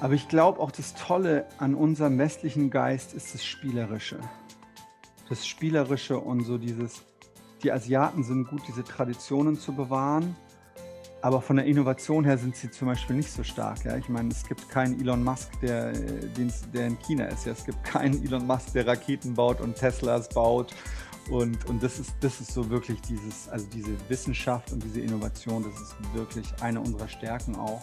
Aber ich glaube auch das Tolle an unserem westlichen Geist ist das Spielerische. Das Spielerische und so dieses, die Asiaten sind gut, diese Traditionen zu bewahren. Aber von der Innovation her sind sie zum Beispiel nicht so stark. Ja? Ich meine, es gibt keinen Elon Musk, der, der in China ist. Ja? Es gibt keinen Elon Musk, der Raketen baut und Teslas baut. Und, und das, ist, das ist so wirklich dieses, also diese Wissenschaft und diese Innovation, das ist wirklich eine unserer Stärken auch.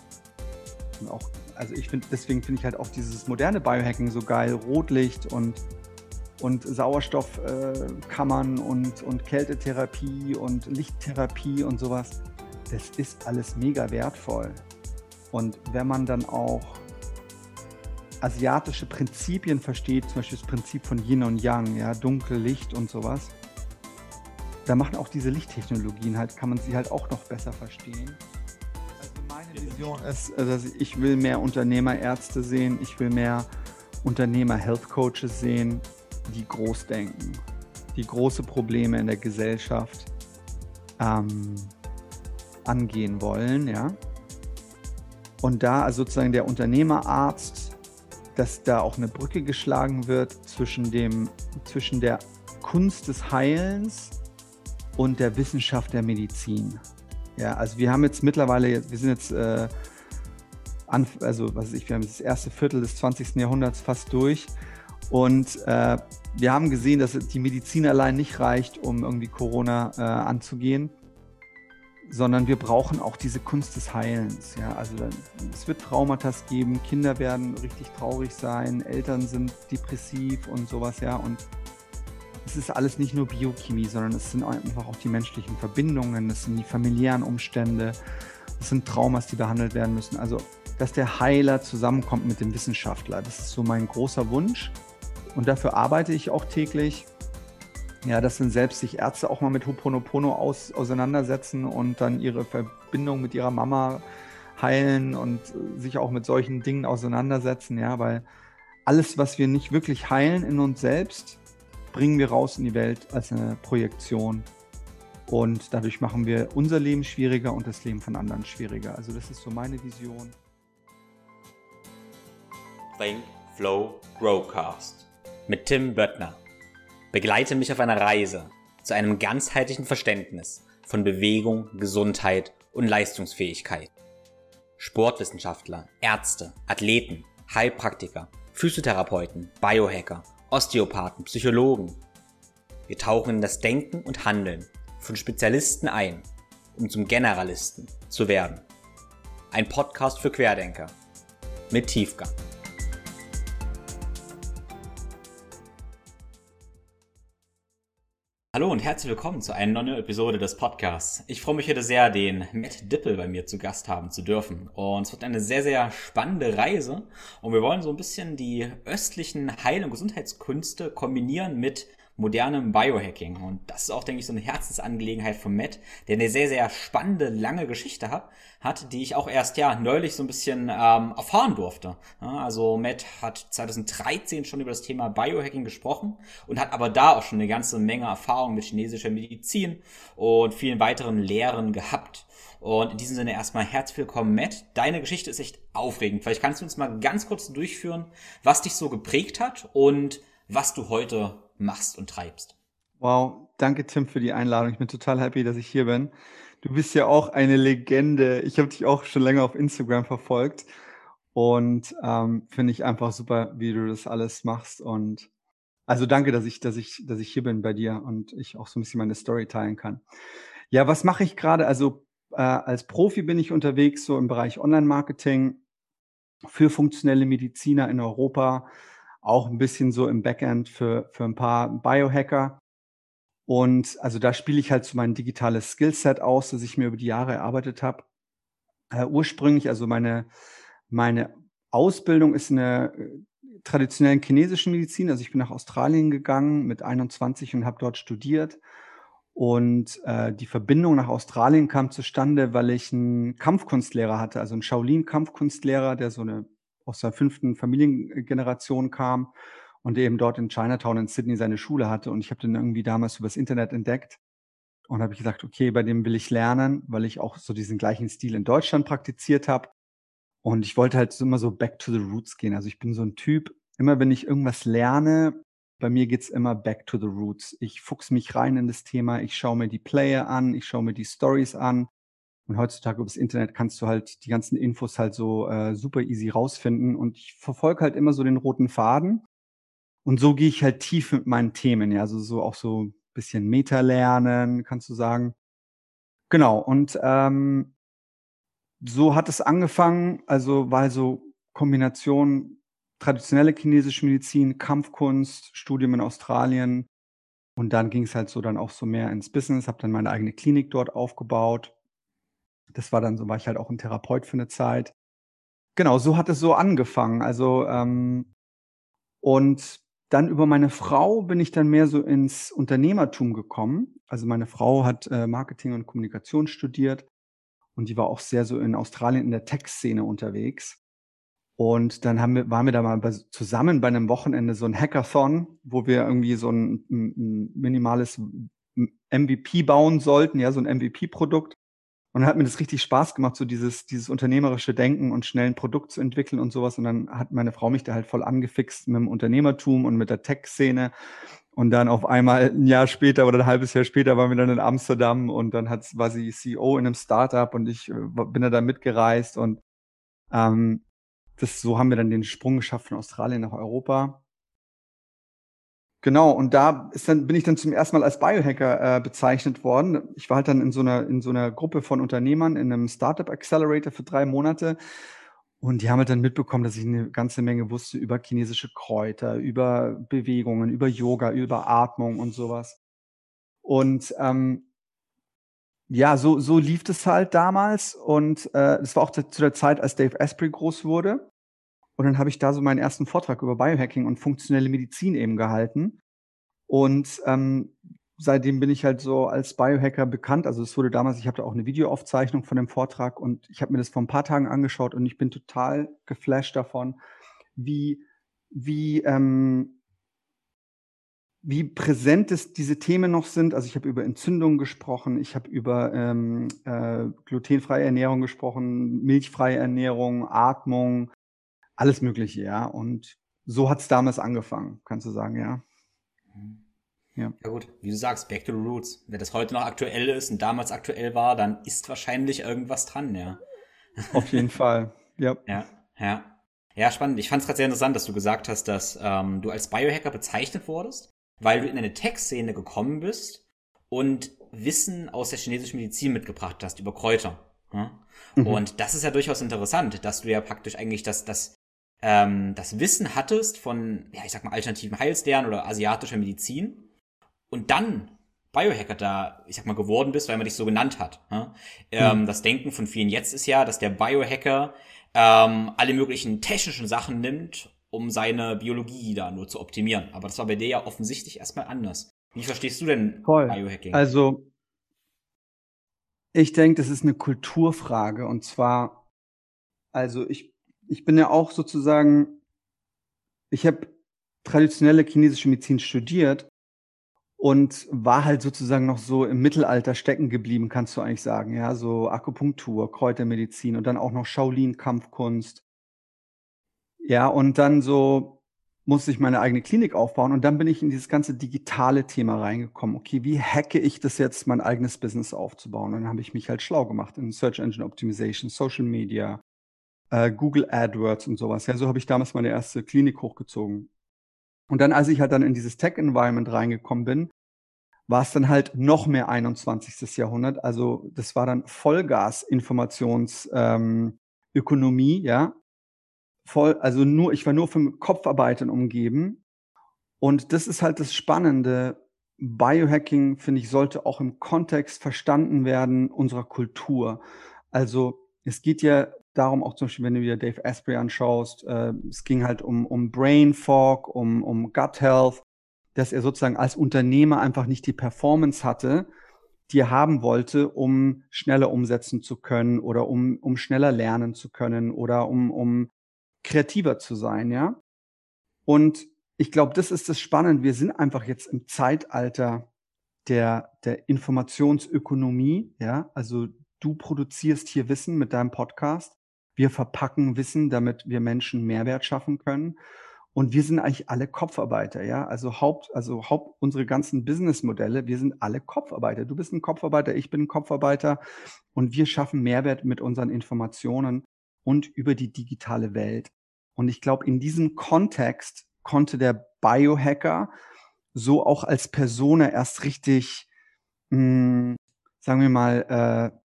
Und auch, also ich finde, deswegen finde ich halt auch dieses moderne Biohacking so geil, Rotlicht und, und Sauerstoffkammern äh, und, und Kältetherapie und Lichttherapie und sowas. Das ist alles mega wertvoll. Und wenn man dann auch asiatische Prinzipien versteht, zum Beispiel das Prinzip von Yin und Yang, ja, Dunkel, Licht und sowas, da machen auch diese Lichttechnologien halt, kann man sie halt auch noch besser verstehen. Also Vision ist, dass ich will mehr Unternehmerärzte sehen, ich will mehr Unternehmer-Health-Coaches sehen, die groß denken, die große Probleme in der Gesellschaft ähm, angehen wollen, ja. Und da also sozusagen der Unternehmerarzt, dass da auch eine Brücke geschlagen wird zwischen dem, zwischen der Kunst des Heilens und der Wissenschaft der Medizin. Ja, also wir haben jetzt mittlerweile, wir sind jetzt, äh, an, also was weiß ich, wir haben das erste Viertel des 20. Jahrhunderts fast durch und äh, wir haben gesehen, dass die Medizin allein nicht reicht, um irgendwie Corona äh, anzugehen, sondern wir brauchen auch diese Kunst des Heilens. Ja, also es wird Traumata geben, Kinder werden richtig traurig sein, Eltern sind depressiv und sowas, ja, und es ist alles nicht nur Biochemie, sondern es sind einfach auch die menschlichen Verbindungen, es sind die familiären Umstände, es sind Traumas, die behandelt werden müssen. Also, dass der Heiler zusammenkommt mit dem Wissenschaftler, das ist so mein großer Wunsch. Und dafür arbeite ich auch täglich. Ja, dass dann selbst sich Ärzte auch mal mit Hoponopono aus, auseinandersetzen und dann ihre Verbindung mit ihrer Mama heilen und sich auch mit solchen Dingen auseinandersetzen, ja, weil alles, was wir nicht wirklich heilen in uns selbst, bringen wir raus in die Welt als eine Projektion. Und dadurch machen wir unser Leben schwieriger und das Leben von anderen schwieriger. Also das ist so meine Vision. Think, Flow, Growcast mit Tim Böttner. Begleite mich auf einer Reise zu einem ganzheitlichen Verständnis von Bewegung, Gesundheit und Leistungsfähigkeit. Sportwissenschaftler, Ärzte, Athleten, Heilpraktiker, Physiotherapeuten, Biohacker – Osteopathen, Psychologen. Wir tauchen in das Denken und Handeln von Spezialisten ein, um zum Generalisten zu werden. Ein Podcast für Querdenker mit Tiefgang. Hallo und herzlich willkommen zu einer neuen Episode des Podcasts. Ich freue mich heute sehr, den Matt Dippel bei mir zu Gast haben zu dürfen. Und es wird eine sehr, sehr spannende Reise. Und wir wollen so ein bisschen die östlichen Heil- und Gesundheitskünste kombinieren mit modernem Biohacking. Und das ist auch, denke ich, so eine Herzensangelegenheit von Matt, der eine sehr, sehr spannende, lange Geschichte hat, hat die ich auch erst ja neulich so ein bisschen ähm, erfahren durfte. Ja, also Matt hat 2013 schon über das Thema Biohacking gesprochen und hat aber da auch schon eine ganze Menge Erfahrung mit chinesischer Medizin und vielen weiteren Lehren gehabt. Und in diesem Sinne erstmal herzlich willkommen, Matt. Deine Geschichte ist echt aufregend. Vielleicht kannst du uns mal ganz kurz durchführen, was dich so geprägt hat und was du heute machst und treibst. Wow, danke Tim für die Einladung. Ich bin total happy, dass ich hier bin. Du bist ja auch eine Legende. Ich habe dich auch schon länger auf Instagram verfolgt und ähm, finde ich einfach super, wie du das alles machst. Und also danke, dass ich, dass ich, dass ich hier bin bei dir und ich auch so ein bisschen meine Story teilen kann. Ja, was mache ich gerade? Also äh, als Profi bin ich unterwegs so im Bereich Online-Marketing für funktionelle Mediziner in Europa auch ein bisschen so im Backend für, für ein paar Biohacker. Und also da spiele ich halt so mein digitales Skillset aus, das ich mir über die Jahre erarbeitet habe. Äh, ursprünglich, also meine, meine Ausbildung ist in der äh, traditionellen chinesischen Medizin. Also ich bin nach Australien gegangen mit 21 und habe dort studiert. Und äh, die Verbindung nach Australien kam zustande, weil ich einen Kampfkunstlehrer hatte, also einen Shaolin-Kampfkunstlehrer, der so eine aus der fünften Familiengeneration kam und eben dort in Chinatown in Sydney seine Schule hatte. Und ich habe den irgendwie damals übers Internet entdeckt und habe gesagt, okay, bei dem will ich lernen, weil ich auch so diesen gleichen Stil in Deutschland praktiziert habe. Und ich wollte halt immer so back to the roots gehen. Also ich bin so ein Typ, immer wenn ich irgendwas lerne, bei mir geht's immer back to the roots. Ich fuchs mich rein in das Thema, ich schaue mir die Player an, ich schaue mir die Stories an. Und heutzutage über das Internet kannst du halt die ganzen Infos halt so äh, super easy rausfinden. Und ich verfolge halt immer so den roten Faden. Und so gehe ich halt tief mit meinen Themen, ja, also so auch so ein bisschen Meta lernen, kannst du sagen. Genau, und ähm, so hat es angefangen, also weil so Kombination traditionelle chinesische Medizin, Kampfkunst, Studium in Australien und dann ging es halt so dann auch so mehr ins Business, habe dann meine eigene Klinik dort aufgebaut. Das war dann so, war ich halt auch ein Therapeut für eine Zeit. Genau, so hat es so angefangen. Also ähm, und dann über meine Frau bin ich dann mehr so ins Unternehmertum gekommen. Also meine Frau hat äh, Marketing und Kommunikation studiert und die war auch sehr so in Australien in der Tech-Szene unterwegs. Und dann haben wir, waren wir da mal bei, zusammen bei einem Wochenende so ein Hackathon, wo wir irgendwie so ein, ein minimales MVP bauen sollten, ja, so ein MVP-Produkt. Und dann hat mir das richtig Spaß gemacht, so dieses, dieses unternehmerische Denken und schnell ein Produkt zu entwickeln und sowas. Und dann hat meine Frau mich da halt voll angefixt mit dem Unternehmertum und mit der Tech-Szene. Und dann auf einmal ein Jahr später oder ein halbes Jahr später waren wir dann in Amsterdam und dann hat, war sie CEO in einem Startup und ich äh, bin da mitgereist und ähm, das, so haben wir dann den Sprung geschafft von Australien nach Europa. Genau, und da ist dann, bin ich dann zum ersten Mal als Biohacker äh, bezeichnet worden. Ich war halt dann in so einer, in so einer Gruppe von Unternehmern in einem Startup Accelerator für drei Monate und die haben halt dann mitbekommen, dass ich eine ganze Menge wusste über chinesische Kräuter, über Bewegungen, über Yoga, über Atmung und sowas. Und ähm, ja, so, so lief es halt damals. Und äh, das war auch zu der Zeit, als Dave Asprey groß wurde. Und dann habe ich da so meinen ersten Vortrag über Biohacking und funktionelle Medizin eben gehalten. Und ähm, seitdem bin ich halt so als Biohacker bekannt. Also es wurde damals, ich habe da auch eine Videoaufzeichnung von dem Vortrag und ich habe mir das vor ein paar Tagen angeschaut und ich bin total geflasht davon, wie, wie, ähm, wie präsent es diese Themen noch sind. Also ich habe über Entzündungen gesprochen, ich habe über ähm, äh, glutenfreie Ernährung gesprochen, milchfreie Ernährung, Atmung, alles Mögliche, ja. Und so hat es damals angefangen, kannst du sagen, ja. Mhm. Ja. ja gut, wie du sagst, back to the roots. Wenn das heute noch aktuell ist und damals aktuell war, dann ist wahrscheinlich irgendwas dran, ja. Auf jeden Fall, ja. Ja, ja. Ja, spannend. Ich fand es gerade sehr interessant, dass du gesagt hast, dass ähm, du als Biohacker bezeichnet wurdest, weil du in eine Tech-Szene gekommen bist und Wissen aus der chinesischen Medizin mitgebracht hast über Kräuter. Ja? Mhm. Und das ist ja durchaus interessant, dass du ja praktisch eigentlich das, das, ähm, das Wissen hattest von, ja, ich sag mal, alternativen Heilslernen oder asiatischer Medizin und dann Biohacker da, ich sag mal, geworden bist, weil man dich so genannt hat. Ne? Ähm, mhm. Das Denken von vielen jetzt ist ja, dass der Biohacker ähm, alle möglichen technischen Sachen nimmt, um seine Biologie da nur zu optimieren. Aber das war bei dir ja offensichtlich erstmal anders. Wie verstehst du denn Voll. Biohacking? Also, ich denke, das ist eine Kulturfrage. Und zwar, also ich, ich bin ja auch sozusagen, ich habe traditionelle chinesische Medizin studiert und war halt sozusagen noch so im Mittelalter stecken geblieben, kannst du eigentlich sagen. Ja, so Akupunktur, Kräutermedizin und dann auch noch Shaolin-Kampfkunst. Ja, und dann so musste ich meine eigene Klinik aufbauen und dann bin ich in dieses ganze digitale Thema reingekommen. Okay, wie hacke ich das jetzt, mein eigenes Business aufzubauen? Und dann habe ich mich halt schlau gemacht in Search Engine Optimization, Social Media, äh, Google AdWords und sowas. Ja, so habe ich damals meine erste Klinik hochgezogen. Und dann, als ich halt dann in dieses Tech-Environment reingekommen bin, war es dann halt noch mehr 21. Jahrhundert. Also das war dann Vollgas-Informationsökonomie, ähm, ja. Voll, also nur, ich war nur vom Kopfarbeiten umgeben. Und das ist halt das Spannende. Biohacking, finde ich, sollte auch im Kontext verstanden werden unserer Kultur. Also es geht ja darum, auch zum Beispiel, wenn du dir Dave Asprey anschaust, äh, es ging halt um, um Brain Fog, um, um Gut Health, dass er sozusagen als Unternehmer einfach nicht die Performance hatte, die er haben wollte, um schneller umsetzen zu können oder um, um schneller lernen zu können oder um, um kreativer zu sein, ja. Und ich glaube, das ist das Spannende. Wir sind einfach jetzt im Zeitalter der, der Informationsökonomie, ja. Also du produzierst hier Wissen mit deinem Podcast Wir verpacken Wissen, damit wir Menschen Mehrwert schaffen können. Und wir sind eigentlich alle Kopfarbeiter, ja. Also Haupt, also Haupt, unsere ganzen Businessmodelle, wir sind alle Kopfarbeiter. Du bist ein Kopfarbeiter, ich bin ein Kopfarbeiter und wir schaffen Mehrwert mit unseren Informationen und über die digitale Welt. Und ich glaube, in diesem Kontext konnte der Biohacker so auch als Persona erst richtig, mh, hm, sagen wir mal, äh,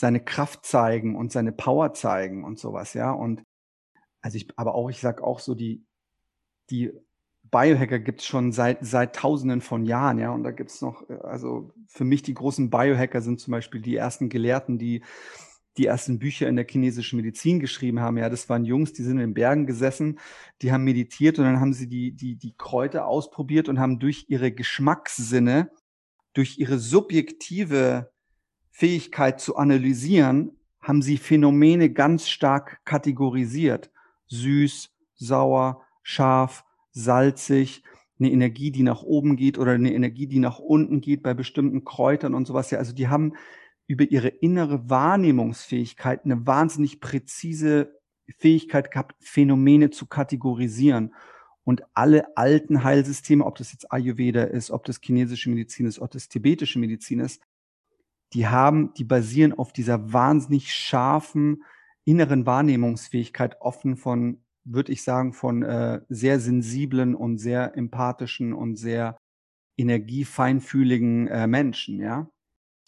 seine Kraft zeigen und seine Power zeigen und sowas, ja. Und also ich, aber auch, ich sag auch so, die, die Biohacker gibt es schon seit, seit tausenden von Jahren, ja. Und da gibt es noch, äh, also für mich die großen Biohacker sind zum Beispiel die ersten Gelehrten, die die ersten Bücher in der chinesischen Medizin geschrieben haben. Ja, das waren Jungs, die sind in den Bergen gesessen, die haben meditiert und dann haben sie die, die, die Kräuter ausprobiert und haben durch ihre Geschmackssinne, durch ihre subjektive Fähigkeit zu analysieren, haben sie Phänomene ganz stark kategorisiert. Süß, sauer, scharf, salzig, eine Energie, die nach oben geht oder eine Energie, die nach unten geht bei bestimmten Kräutern und sowas. Ja, also die haben über ihre innere Wahrnehmungsfähigkeit eine wahnsinnig präzise Fähigkeit gehabt, Phänomene zu kategorisieren. Und alle alten Heilsysteme, ob das jetzt Ayurveda ist, ob das chinesische Medizin ist, ob das tibetische Medizin ist, die haben, die basieren auf dieser wahnsinnig scharfen inneren Wahrnehmungsfähigkeit, offen von würde ich sagen, von äh, sehr sensiblen und sehr empathischen und sehr energiefeinfühligen äh, Menschen, ja.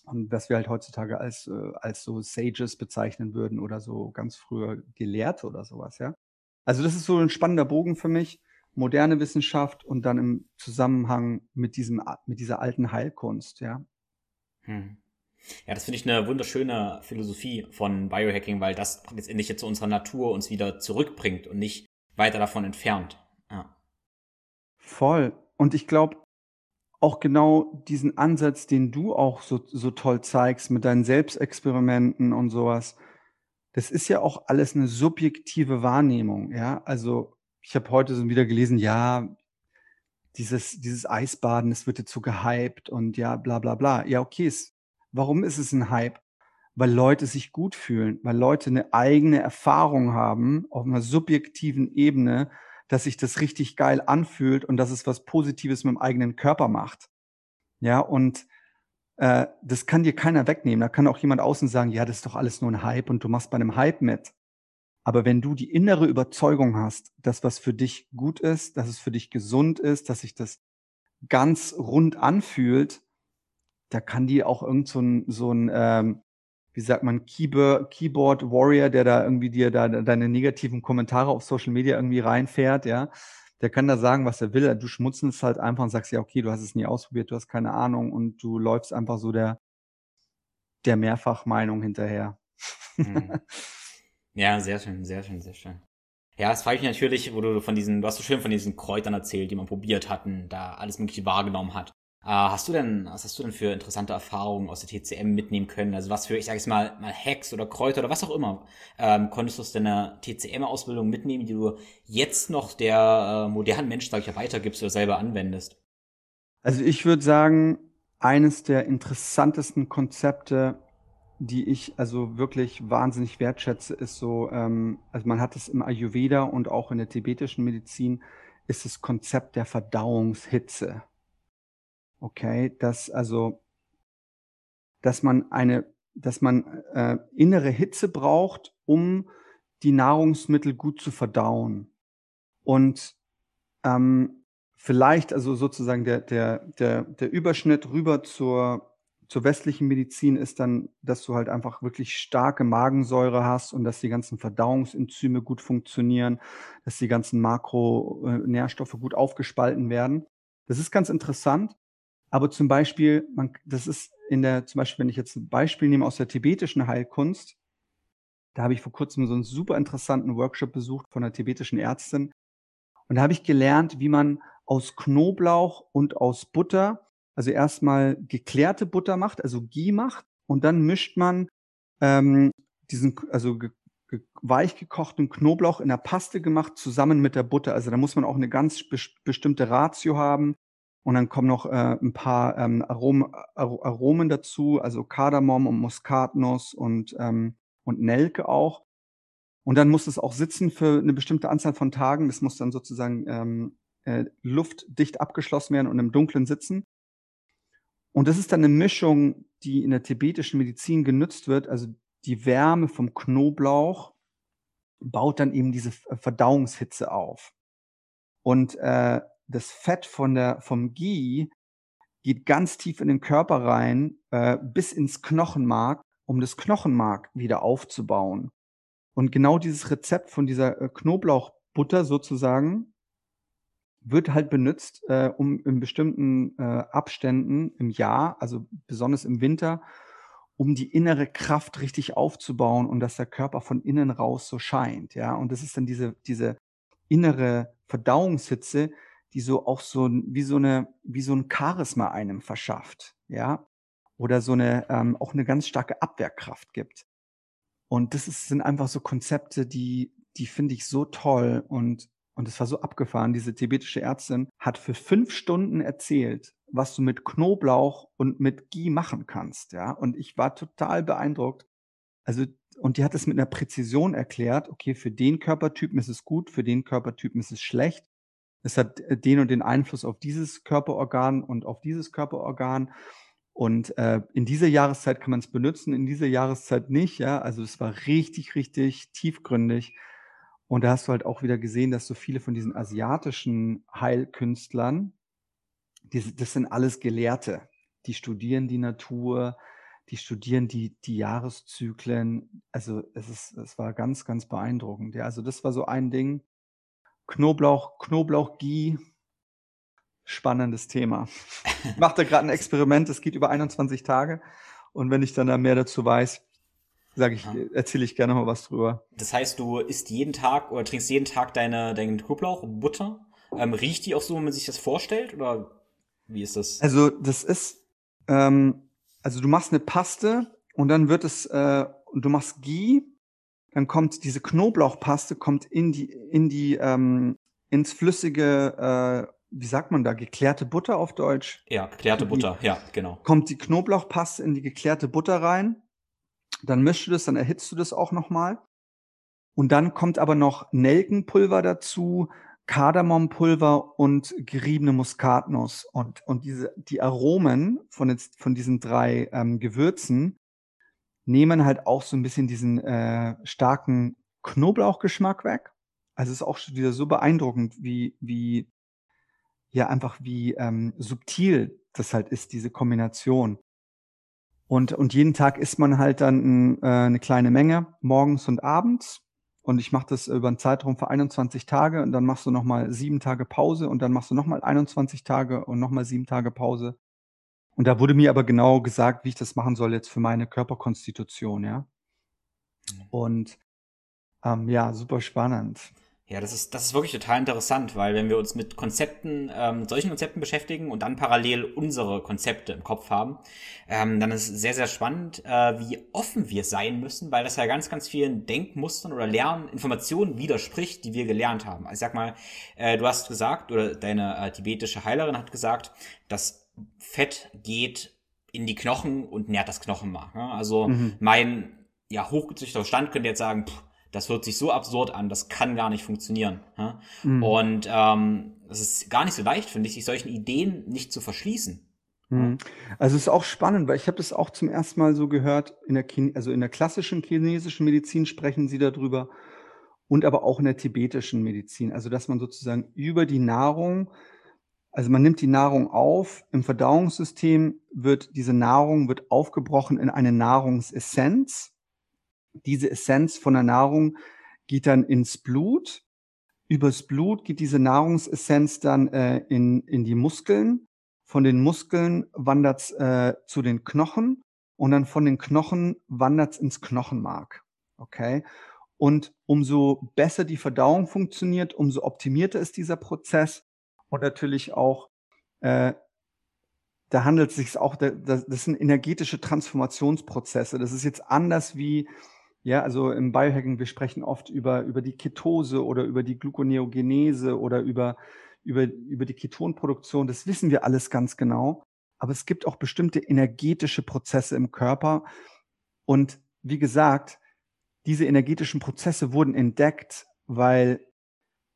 Und was wir halt heutzutage als, äh, als so Sages bezeichnen würden oder so ganz früher Gelehrte oder sowas, ja. Also das ist so ein spannender Bogen für mich. Moderne Wissenschaft und dann im Zusammenhang mit diesem, mit dieser alten Heilkunst, ja. Hm. Ja, das finde ich eine wunderschöne Philosophie von Biohacking, weil das letztendlich jetzt zu unserer Natur uns wieder zurückbringt und nicht weiter davon entfernt. Ja. Voll. Und ich glaube, auch genau diesen Ansatz, den du auch so, so toll zeigst mit deinen Selbstexperimenten und sowas, das ist ja auch alles eine subjektive Wahrnehmung, ja. Also ich habe heute so wieder gelesen, ja, dieses, dieses Eisbaden, das wird jetzt so gehypt und ja, bla bla bla. Ja, okay, es Warum ist es ein Hype? Weil Leute sich gut fühlen, weil Leute eine eigene Erfahrung haben auf einer subjektiven Ebene, dass sich das richtig geil anfühlt und dass es was Positives mit dem eigenen Körper macht. Ja, und äh, das kann dir keiner wegnehmen. Da kann auch jemand außen sagen, ja, das ist doch alles nur ein Hype und du machst bei einem Hype mit. Aber wenn du die innere Überzeugung hast, dass was für dich gut ist, dass es für dich gesund ist, dass sich das ganz rund anfühlt, da kann die auch irgend so ein, so ein ähm, wie sagt man, Keyboard, Warrior, der da irgendwie dir da deine negativen Kommentare auf Social Media irgendwie reinfährt, ja, der kann da sagen, was er will. Du schmutzelst halt einfach und sagst, ja, okay, du hast es nie ausprobiert, du hast keine Ahnung und du läufst einfach so der, der Mehrfachmeinung hinterher. Mhm. Ja, sehr schön, sehr schön, sehr schön. Ja, es frage ich mich natürlich, wo du von diesen, du hast so schön von diesen Kräutern erzählt, die man probiert hatten, da alles mögliche wahrgenommen hat. Äh, hast du denn, was hast du denn für interessante Erfahrungen aus der TCM mitnehmen können? Also was für, ich sage jetzt mal, mal Hacks oder Kräuter oder was auch immer, ähm, konntest du aus deiner TCM-Ausbildung mitnehmen, die du jetzt noch der äh, modernen Mensch, sag ich ja, weitergibst oder selber anwendest? Also ich würde sagen, eines der interessantesten Konzepte, die ich also wirklich wahnsinnig wertschätze, ist so, ähm, also man hat es im Ayurveda und auch in der tibetischen Medizin, ist das Konzept der Verdauungshitze. Okay, dass also, dass man eine, dass man äh, innere Hitze braucht, um die Nahrungsmittel gut zu verdauen. Und ähm, vielleicht also sozusagen der, der, der, der Überschnitt rüber zur, zur westlichen Medizin ist dann, dass du halt einfach wirklich starke Magensäure hast und dass die ganzen Verdauungsenzyme gut funktionieren, dass die ganzen Makronährstoffe gut aufgespalten werden. Das ist ganz interessant. Aber zum Beispiel, man, das ist in der, zum Beispiel, wenn ich jetzt ein Beispiel nehme aus der tibetischen Heilkunst, da habe ich vor kurzem so einen super interessanten Workshop besucht von einer tibetischen Ärztin. Und da habe ich gelernt, wie man aus Knoblauch und aus Butter, also erstmal geklärte Butter macht, also Ghee macht, und dann mischt man ähm, diesen, also ge, ge, weich gekochten Knoblauch in der Paste gemacht zusammen mit der Butter. Also da muss man auch eine ganz be bestimmte Ratio haben. Und dann kommen noch äh, ein paar ähm, Arom Aromen dazu, also Kardamom und Muskatnuss und, ähm, und Nelke auch. Und dann muss es auch sitzen für eine bestimmte Anzahl von Tagen. Das muss dann sozusagen ähm, äh, luftdicht abgeschlossen werden und im Dunkeln sitzen. Und das ist dann eine Mischung, die in der tibetischen Medizin genutzt wird. Also die Wärme vom Knoblauch baut dann eben diese Verdauungshitze auf. Und äh, das Fett von der, vom Ghee geht ganz tief in den Körper rein, äh, bis ins Knochenmark, um das Knochenmark wieder aufzubauen. Und genau dieses Rezept von dieser äh, Knoblauchbutter sozusagen wird halt benutzt, äh, um in bestimmten äh, Abständen im Jahr, also besonders im Winter, um die innere Kraft richtig aufzubauen und dass der Körper von innen raus so scheint. Ja, und das ist dann diese, diese innere Verdauungshitze, die so auch so wie so eine, wie so ein Charisma einem verschafft. Ja, oder so eine, ähm, auch eine ganz starke Abwehrkraft gibt. Und das ist, sind einfach so Konzepte, die, die finde ich so toll und und es war so abgefahren. Diese tibetische Ärztin hat für fünf Stunden erzählt, was du mit Knoblauch und mit Ghee machen kannst. Ja, und ich war total beeindruckt. Also, und die hat es mit einer Präzision erklärt. Okay, für den Körpertypen ist es gut, für den Körpertypen ist es schlecht. Es hat äh, den und den Einfluss auf dieses Körperorgan und auf dieses Körperorgan. Und äh, in dieser Jahreszeit kann man es benutzen, in dieser Jahreszeit nicht. Ja, also es war richtig, richtig tiefgründig. Und da hast du halt auch wieder gesehen, dass so viele von diesen asiatischen Heilkünstlern, die, das sind alles Gelehrte. Die studieren die Natur, die studieren die, die Jahreszyklen. Also es, ist, es war ganz, ganz beeindruckend. Ja, also das war so ein Ding. Knoblauch, Knoblauch-Ghee, spannendes Thema. Ich mache da gerade ein Experiment, das geht über 21 Tage. Und wenn ich dann da mehr dazu weiß, sage ich, erzähle ich gerne mal was drüber. Das heißt, du isst jeden Tag oder trinkst jeden Tag deine, deinen Knoblauch, Butter. Ähm, riecht die auch so, wenn man sich das vorstellt? Oder wie ist das? Also, das ist, ähm, also du machst eine Paste und dann wird es, äh, du machst Ghee, dann kommt diese Knoblauchpaste, kommt in die, in die, ähm, ins flüssige, äh, wie sagt man da, geklärte Butter auf Deutsch? Ja, geklärte Butter, ja, genau. Kommt die Knoblauchpaste in die geklärte Butter rein dann mischst du das, dann erhitzt du das auch nochmal. Und dann kommt aber noch Nelkenpulver dazu, Kardemompulver und geriebene Muskatnuss. Und, und diese, die Aromen von, jetzt, von diesen drei ähm, Gewürzen nehmen halt auch so ein bisschen diesen äh, starken Knoblauchgeschmack weg. Also es ist auch schon wieder so beeindruckend, wie, wie, ja, einfach wie ähm, subtil das halt ist, diese Kombination. Und, und jeden Tag isst man halt dann äh, eine kleine Menge, morgens und abends. Und ich mache das über einen Zeitraum für 21 Tage und dann machst du nochmal sieben Tage Pause und dann machst du nochmal 21 Tage und nochmal sieben Tage Pause. Und da wurde mir aber genau gesagt, wie ich das machen soll jetzt für meine Körperkonstitution, ja. Mhm. Und ähm, ja, super spannend. Ja, das ist, das ist wirklich total interessant, weil wenn wir uns mit Konzepten, ähm, solchen Konzepten beschäftigen und dann parallel unsere Konzepte im Kopf haben, ähm, dann ist es sehr, sehr spannend, äh, wie offen wir sein müssen, weil das ja ganz, ganz vielen Denkmustern oder Lerninformationen widerspricht, die wir gelernt haben. Also sag mal, äh, du hast gesagt, oder deine äh, tibetische Heilerin hat gesagt, das Fett geht in die Knochen und nährt das Knochenmark. Ne? Also mhm. mein ja, hochgezüchteter Stand könnte jetzt sagen, pff, das hört sich so absurd an, das kann gar nicht funktionieren. Ja? Mhm. Und ähm, es ist gar nicht so leicht, finde ich, sich solchen Ideen nicht zu verschließen. Mhm. Also es ist auch spannend, weil ich habe das auch zum ersten Mal so gehört, in der Chine also in der klassischen chinesischen Medizin sprechen sie darüber und aber auch in der tibetischen Medizin. Also dass man sozusagen über die Nahrung, also man nimmt die Nahrung auf, im Verdauungssystem wird diese Nahrung wird aufgebrochen in eine Nahrungsessenz diese Essenz von der Nahrung geht dann ins Blut. Übers Blut geht diese Nahrungsessenz dann äh, in, in die Muskeln. Von den Muskeln wandert es äh, zu den Knochen und dann von den Knochen wandert es ins Knochenmark. Okay? Und umso besser die Verdauung funktioniert, umso optimierter ist dieser Prozess und natürlich auch, äh, da handelt es sich auch, das sind energetische Transformationsprozesse. Das ist jetzt anders wie ja, also im Biohacking, wir sprechen oft über, über die Ketose oder über die Gluconeogenese oder über, über, über die Ketonproduktion. Das wissen wir alles ganz genau. Aber es gibt auch bestimmte energetische Prozesse im Körper. Und wie gesagt, diese energetischen Prozesse wurden entdeckt, weil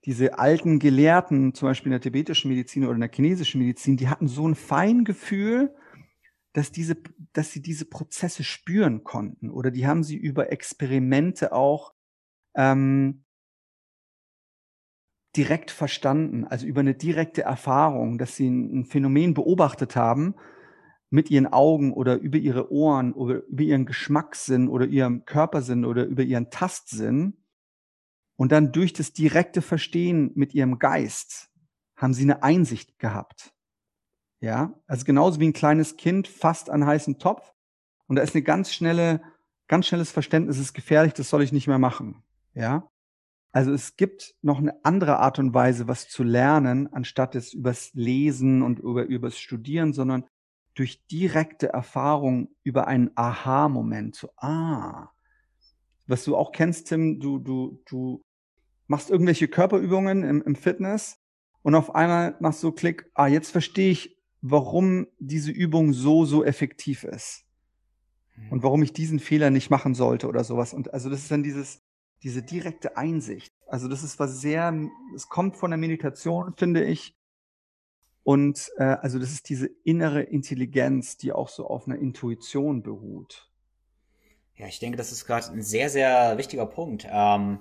diese alten Gelehrten, zum Beispiel in der tibetischen Medizin oder in der chinesischen Medizin, die hatten so ein Feingefühl, dass diese, dass sie diese Prozesse spüren konnten. Oder die haben sie über Experimente auch ähm, direkt verstanden, also über eine direkte Erfahrung, dass sie ein, Phänomen beobachtet haben mit ihren Augen oder über ihre Ohren oder über ihren Geschmackssinn oder ihrem Körpersinn oder über ihren Tastsinn und dann durch das direkte Verstehen mit ihrem Geist haben sie eine Einsicht gehabt. Ja, also genauso wie ein kleines Kind fast an heißen Topf und da ist eine ganz schnelle, ganz schnelles Verständnis, ist gefährlich, das soll ich nicht mehr machen. Ja, also es gibt noch eine andere Art und Weise, was zu lernen, anstatt es übers Lesen und über, übers Studieren, sondern durch direkte Erfahrung über einen Aha-Moment. So, ah, was du auch kennst, Tim, du, du, du machst irgendwelche Körperübungen im, im Fitness und auf einmal machst du Klick, ah, jetzt verstehe ich, warum diese Übung so, so effektiv ist. Hm. Und warum ich diesen Fehler nicht machen sollte oder sowas. Und also das ist dann dieses, diese direkte Einsicht. Also das ist was sehr, es kommt von der Meditation, finde ich. Und äh, also das ist diese innere Intelligenz, die auch so auf einer Intuition beruht. Ja, ich denke, das ist gerade ein sehr, sehr wichtiger Punkt. Ähm,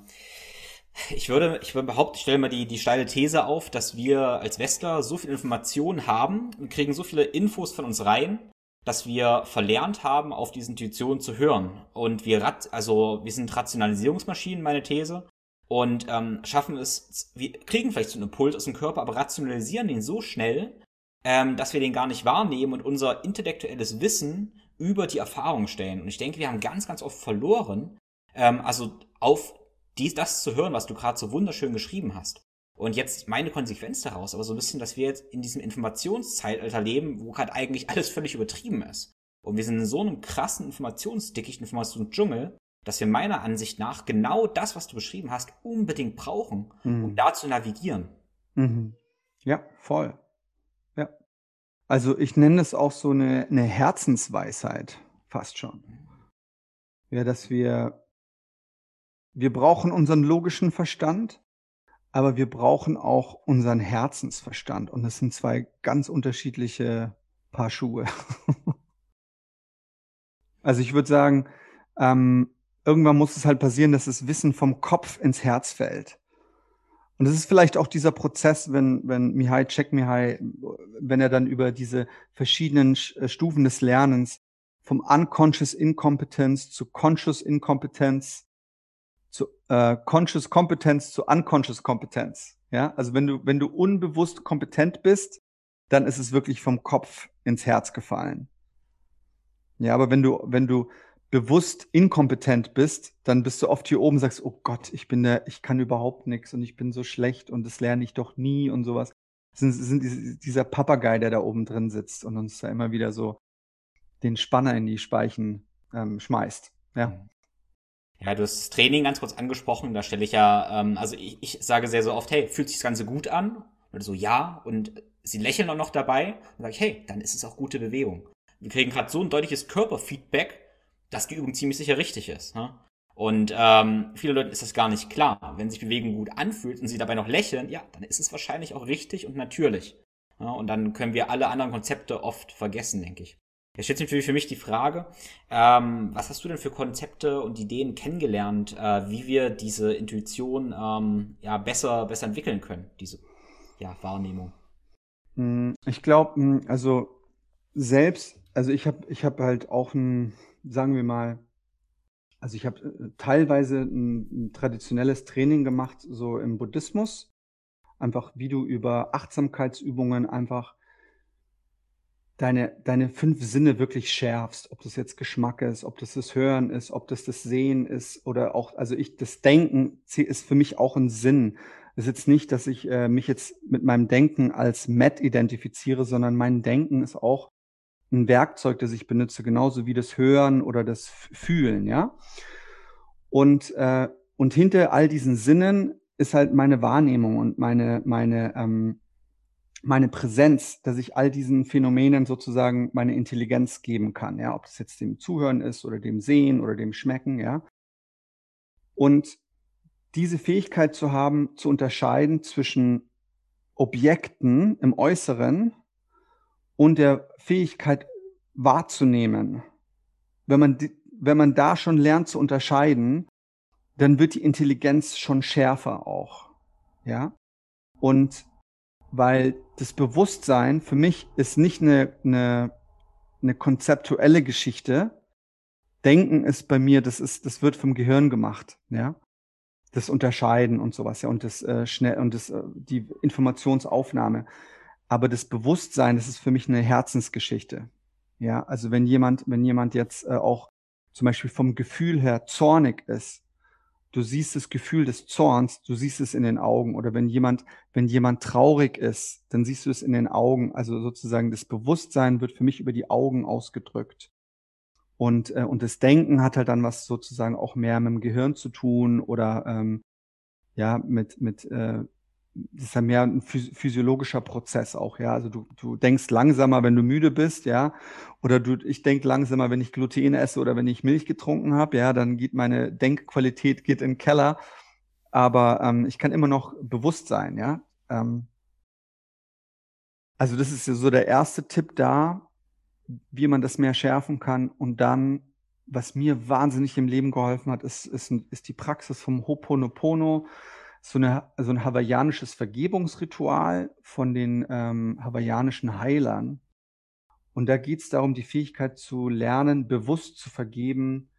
ich würde, ich würde behaupten, ich stelle mal die, die steile These auf, dass wir als Westler so viel Informationen haben und kriegen so viele Infos von uns rein, dass wir verlernt haben, auf diese Intuition zu hören. Und wir, rat, also wir sind Rationalisierungsmaschinen, meine These, und ähm, schaffen es, wir kriegen vielleicht so einen Impuls aus dem Körper, aber rationalisieren den so schnell, ähm, dass wir den gar nicht wahrnehmen und unser intellektuelles Wissen über die Erfahrung stellen. Und ich denke, wir haben ganz, ganz oft verloren, ähm, also auf dies, das zu hören, was du gerade so wunderschön geschrieben hast. Und jetzt meine Konsequenz daraus, aber so ein bisschen, dass wir jetzt in diesem Informationszeitalter leben, wo gerade eigentlich alles völlig übertrieben ist. Und wir sind in so einem krassen Informationsdickicht, Informationsdschungel, dass wir meiner Ansicht nach genau das, was du beschrieben hast, unbedingt brauchen, mhm. um da zu navigieren. Mhm. Ja, voll. Ja. Also ich nenne es auch so eine, eine Herzensweisheit, fast schon. Ja, dass wir, wir brauchen unseren logischen Verstand, aber wir brauchen auch unseren Herzensverstand. Und das sind zwei ganz unterschiedliche Paar Schuhe. also ich würde sagen, ähm, irgendwann muss es halt passieren, dass das Wissen vom Kopf ins Herz fällt. Und es ist vielleicht auch dieser Prozess, wenn, wenn Mihai Csikszentmihalyi, wenn er dann über diese verschiedenen äh, Stufen des Lernens vom Unconscious Incompetence zu Conscious Inkompetenz zu äh, Conscious Kompetenz zu Unconscious Kompetenz. Ja, also wenn du, wenn du unbewusst kompetent bist, dann ist es wirklich vom Kopf ins Herz gefallen. Ja, aber wenn du, wenn du bewusst inkompetent bist, dann bist du oft hier oben und sagst, oh Gott, ich bin der, ich kann überhaupt nichts und ich bin so schlecht und das lerne ich doch nie und sowas. Das sind, sind dieser Papagei, der da oben drin sitzt und uns da immer wieder so den Spanner in die Speichen ähm, schmeißt. Ja. Ja, du hast das Training ganz kurz angesprochen. Da stelle ich ja, ähm, also ich, ich sage sehr so oft, hey, fühlt sich das Ganze gut an? Oder so, ja. Und sie lächeln auch noch dabei. Und sage ich, hey, dann ist es auch gute Bewegung. Wir kriegen gerade so ein deutliches Körperfeedback, dass die Übung ziemlich sicher richtig ist. Ne? Und ähm, viele Leuten ist das gar nicht klar. Wenn sich Bewegung gut anfühlt und sie dabei noch lächeln, ja, dann ist es wahrscheinlich auch richtig und natürlich. Ja, und dann können wir alle anderen Konzepte oft vergessen, denke ich. Jetzt stellt sich natürlich für mich die Frage, ähm, was hast du denn für Konzepte und Ideen kennengelernt, äh, wie wir diese Intuition ähm, ja, besser, besser entwickeln können, diese ja, Wahrnehmung? Hm, ich glaube, hm, also selbst, also ich habe ich hab halt auch ein, sagen wir mal, also ich habe äh, teilweise ein, ein traditionelles Training gemacht, so im Buddhismus, einfach wie du über Achtsamkeitsübungen einfach deine, deine fünf Sinne wirklich schärfst, ob das jetzt Geschmack ist, ob das das Hören ist, ob das das Sehen ist oder auch, also ich, das Denken ist für mich auch ein Sinn. Es ist jetzt nicht, dass ich äh, mich jetzt mit meinem Denken als Matt identifiziere, sondern mein Denken ist auch ein Werkzeug, das ich benutze, genauso wie das Hören oder das Fühlen, ja. Und, äh, und hinter all diesen Sinnen ist halt meine Wahrnehmung und meine, meine, ähm, meine Präsenz, dass ich all diesen Phänomenen sozusagen meine Intelligenz geben kann, ja, ob das jetzt dem Zuhören ist oder dem Sehen oder dem Schmecken, ja. Und diese Fähigkeit zu haben, zu unterscheiden zwischen Objekten im Äußeren und der Fähigkeit wahrzunehmen. Wenn man, wenn man da schon lernt zu unterscheiden, dann wird die Intelligenz schon schärfer auch. Ja. Und weil das Bewusstsein für mich ist nicht eine, eine, eine konzeptuelle Geschichte. Denken ist bei mir, das ist, das wird vom Gehirn gemacht, ja. Das Unterscheiden und sowas, ja, und das äh, schnell und das, äh, die Informationsaufnahme. Aber das Bewusstsein, das ist für mich eine Herzensgeschichte. Ja, also wenn jemand, wenn jemand jetzt äh, auch zum Beispiel vom Gefühl her zornig ist, du siehst das Gefühl des Zorns, du siehst es in den Augen. Oder wenn jemand, wenn jemand traurig ist, dann siehst du es in den Augen. Also sozusagen das Bewusstsein wird für mich über die Augen ausgedrückt. Und, äh, und das Denken hat halt dann was sozusagen auch mehr mit dem Gehirn zu tun oder ähm, ja, mit, mit, äh, das ist ja mehr ein physiologischer Prozess auch, ja. Also du, du denkst langsamer, wenn du müde bist, ja. Oder du, ich denke langsamer, wenn ich Gluten esse oder wenn ich Milch getrunken habe, ja, dann geht meine Denkqualität geht in den Keller. Aber ähm, ich kann immer noch bewusst sein, ja. Ähm, also das ist ja so der erste Tipp da, wie man das mehr schärfen kann. Und dann, was mir wahnsinnig im Leben geholfen hat, ist, ist, ist die Praxis vom Ho'oponopono so, eine, so ein hawaiianisches Vergebungsritual von den ähm, hawaiianischen Heilern. Und da geht es darum, die Fähigkeit zu lernen, bewusst zu vergeben,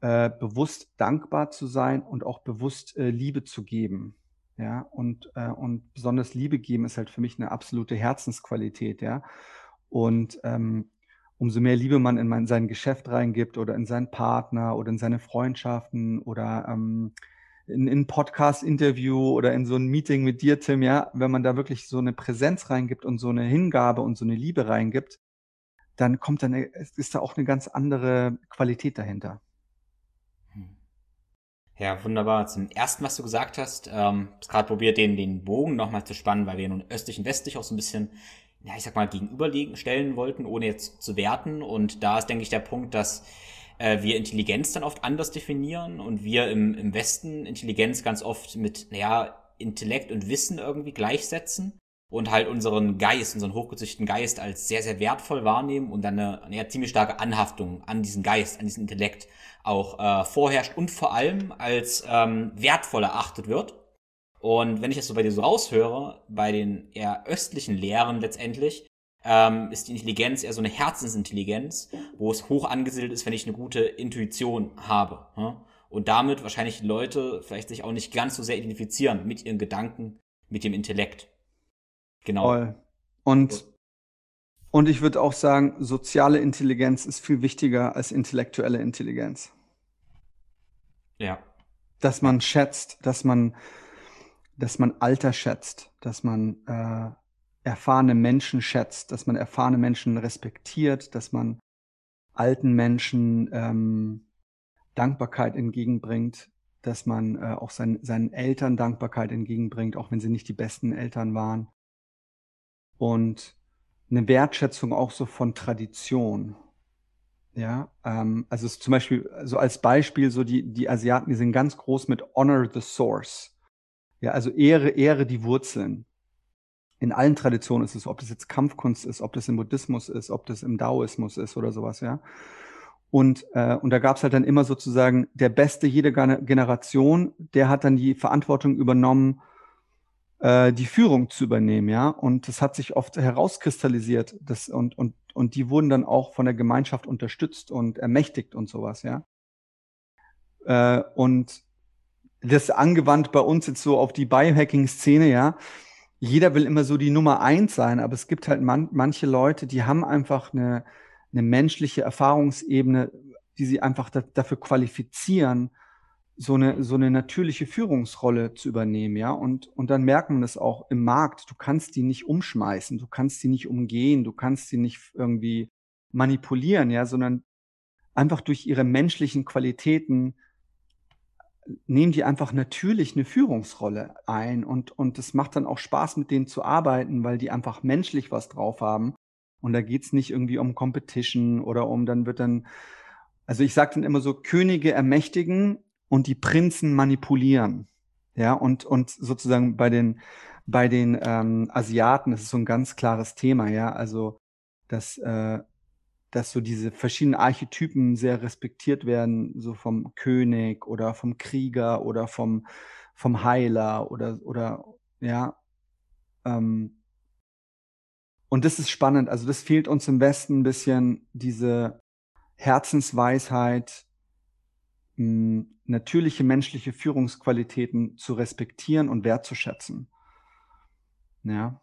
äh, bewusst dankbar zu sein und auch bewusst äh, Liebe zu geben. Ja, und, äh, und besonders Liebe geben ist halt für mich eine absolute Herzensqualität, ja. Und ähm, umso mehr Liebe man in mein, sein Geschäft reingibt oder in seinen Partner oder in seine Freundschaften oder ähm, in, in Podcast-Interview oder in so ein Meeting mit dir, Tim, ja, wenn man da wirklich so eine Präsenz reingibt und so eine Hingabe und so eine Liebe reingibt, dann kommt dann, ist da auch eine ganz andere Qualität dahinter. Hm. Ja, wunderbar. Zum ersten, was du gesagt hast, ähm, gerade probiert, den, den Bogen nochmal zu spannen, weil wir nun östlich und westlich auch so ein bisschen, ja, ich sag mal, gegenüberlegen stellen wollten, ohne jetzt zu werten. Und da ist, denke ich, der Punkt, dass äh, wir Intelligenz dann oft anders definieren und wir im, im Westen Intelligenz ganz oft mit, naja, Intellekt und Wissen irgendwie gleichsetzen und halt unseren Geist, unseren hochgezüchteten Geist als sehr, sehr wertvoll wahrnehmen und dann eine, eine ziemlich starke Anhaftung an diesen Geist, an diesen Intellekt auch äh, vorherrscht und vor allem als ähm, wertvoll erachtet wird. Und wenn ich das so bei dir so raushöre, bei den eher östlichen Lehren letztendlich, ähm, ist die Intelligenz eher so eine Herzensintelligenz, wo es hoch angesiedelt ist, wenn ich eine gute Intuition habe. Ja? Und damit wahrscheinlich Leute vielleicht sich auch nicht ganz so sehr identifizieren mit ihren Gedanken, mit dem Intellekt. Genau. Voll. Und, und ich würde auch sagen, soziale Intelligenz ist viel wichtiger als intellektuelle Intelligenz. Ja. Dass man schätzt, dass man, dass man Alter schätzt, dass man äh, erfahrene Menschen schätzt, dass man erfahrene Menschen respektiert, dass man alten Menschen ähm, Dankbarkeit entgegenbringt, dass man äh, auch sein, seinen Eltern Dankbarkeit entgegenbringt, auch wenn sie nicht die besten Eltern waren. Und eine Wertschätzung auch so von Tradition. Ja, ähm, also zum Beispiel, so als Beispiel, so die, die Asiaten, die sind ganz groß mit Honor the Source. Ja, also Ehre, Ehre die Wurzeln in allen Traditionen ist es, ob das jetzt Kampfkunst ist, ob das im Buddhismus ist, ob das im Daoismus ist oder sowas, ja. Und, äh, und da gab es halt dann immer sozusagen der Beste jeder Generation, der hat dann die Verantwortung übernommen, äh, die Führung zu übernehmen, ja. Und das hat sich oft herauskristallisiert. Das, und, und, und die wurden dann auch von der Gemeinschaft unterstützt und ermächtigt und sowas, ja. Äh, und das angewandt bei uns jetzt so auf die Biohacking-Szene, ja jeder will immer so die Nummer eins sein, aber es gibt halt man, manche Leute, die haben einfach eine, eine menschliche Erfahrungsebene, die sie einfach da, dafür qualifizieren, so eine, so eine natürliche Führungsrolle zu übernehmen, ja. Und, und dann merkt man das auch im Markt. Du kannst die nicht umschmeißen, du kannst die nicht umgehen, du kannst die nicht irgendwie manipulieren, ja, sondern einfach durch ihre menschlichen Qualitäten nehmen die einfach natürlich eine Führungsrolle ein und, und es macht dann auch Spaß, mit denen zu arbeiten, weil die einfach menschlich was drauf haben. Und da geht's nicht irgendwie um Competition oder um, dann wird dann, also ich sage dann immer so, Könige ermächtigen und die Prinzen manipulieren. Ja, und, und sozusagen bei den, bei den ähm, Asiaten, das ist so ein ganz klares Thema, ja, also dass, äh, dass so diese verschiedenen Archetypen sehr respektiert werden, so vom König oder vom Krieger oder vom, vom Heiler oder, oder ja. Ähm, und das ist spannend. Also das fehlt uns im Westen ein bisschen, diese Herzensweisheit, mh, natürliche menschliche Führungsqualitäten zu respektieren und wertzuschätzen. Ja.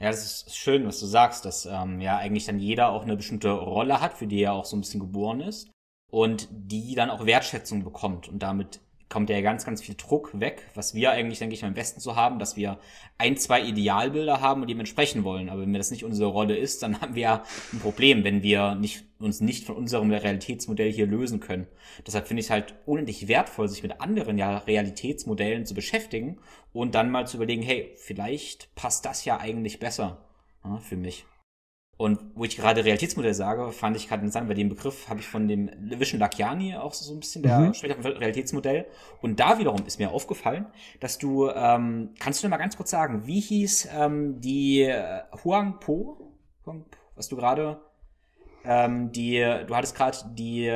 Ja, das ist schön, was du sagst, dass ähm, ja eigentlich dann jeder auch eine bestimmte Rolle hat, für die er auch so ein bisschen geboren ist und die dann auch Wertschätzung bekommt und damit kommt ja ganz, ganz viel Druck weg, was wir eigentlich, denke ich, im Westen so haben, dass wir ein, zwei Idealbilder haben und dem entsprechen wollen. Aber wenn das nicht unsere Rolle ist, dann haben wir ein Problem, wenn wir nicht, uns nicht von unserem Realitätsmodell hier lösen können. Deshalb finde ich es halt unendlich wertvoll, sich mit anderen ja, Realitätsmodellen zu beschäftigen und dann mal zu überlegen, hey, vielleicht passt das ja eigentlich besser ja, für mich. Und wo ich gerade Realitätsmodell sage, fand ich gerade interessant, bei dem Begriff habe ich von dem Vision Lakiani auch so ein bisschen, der mhm. spricht auf Realitätsmodell. Und da wiederum ist mir aufgefallen, dass du, ähm, kannst du mir mal ganz kurz sagen, wie hieß ähm, die äh, Huang Po, was du gerade, ähm, die, du hattest gerade die,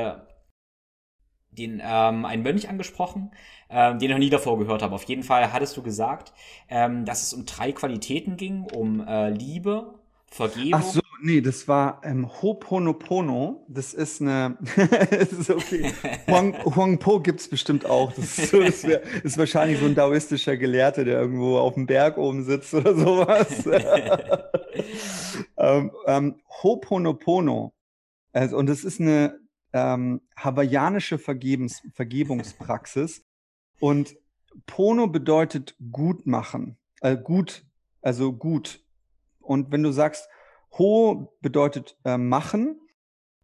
den, ähm, einen Mönch angesprochen, ähm, den ich noch nie davor gehört habe. Auf jeden Fall hattest du gesagt, ähm, dass es um drei Qualitäten ging, um äh, Liebe, Vergebung. Ach so, nee, das war ähm, Ho'oponopono. Das ist eine, das ist okay. Huang, Huang Po gibt's bestimmt auch. Das ist, so, das, wär, ist wahrscheinlich so ein daoistischer Gelehrter, der irgendwo auf dem Berg oben sitzt oder sowas. ähm, ähm, Ho'oponopono. Also, und das ist eine ähm, hawaiianische Vergebens, Vergebungspraxis. Und Pono bedeutet gut machen, äh, gut, also gut. Und wenn du sagst, Ho bedeutet äh, machen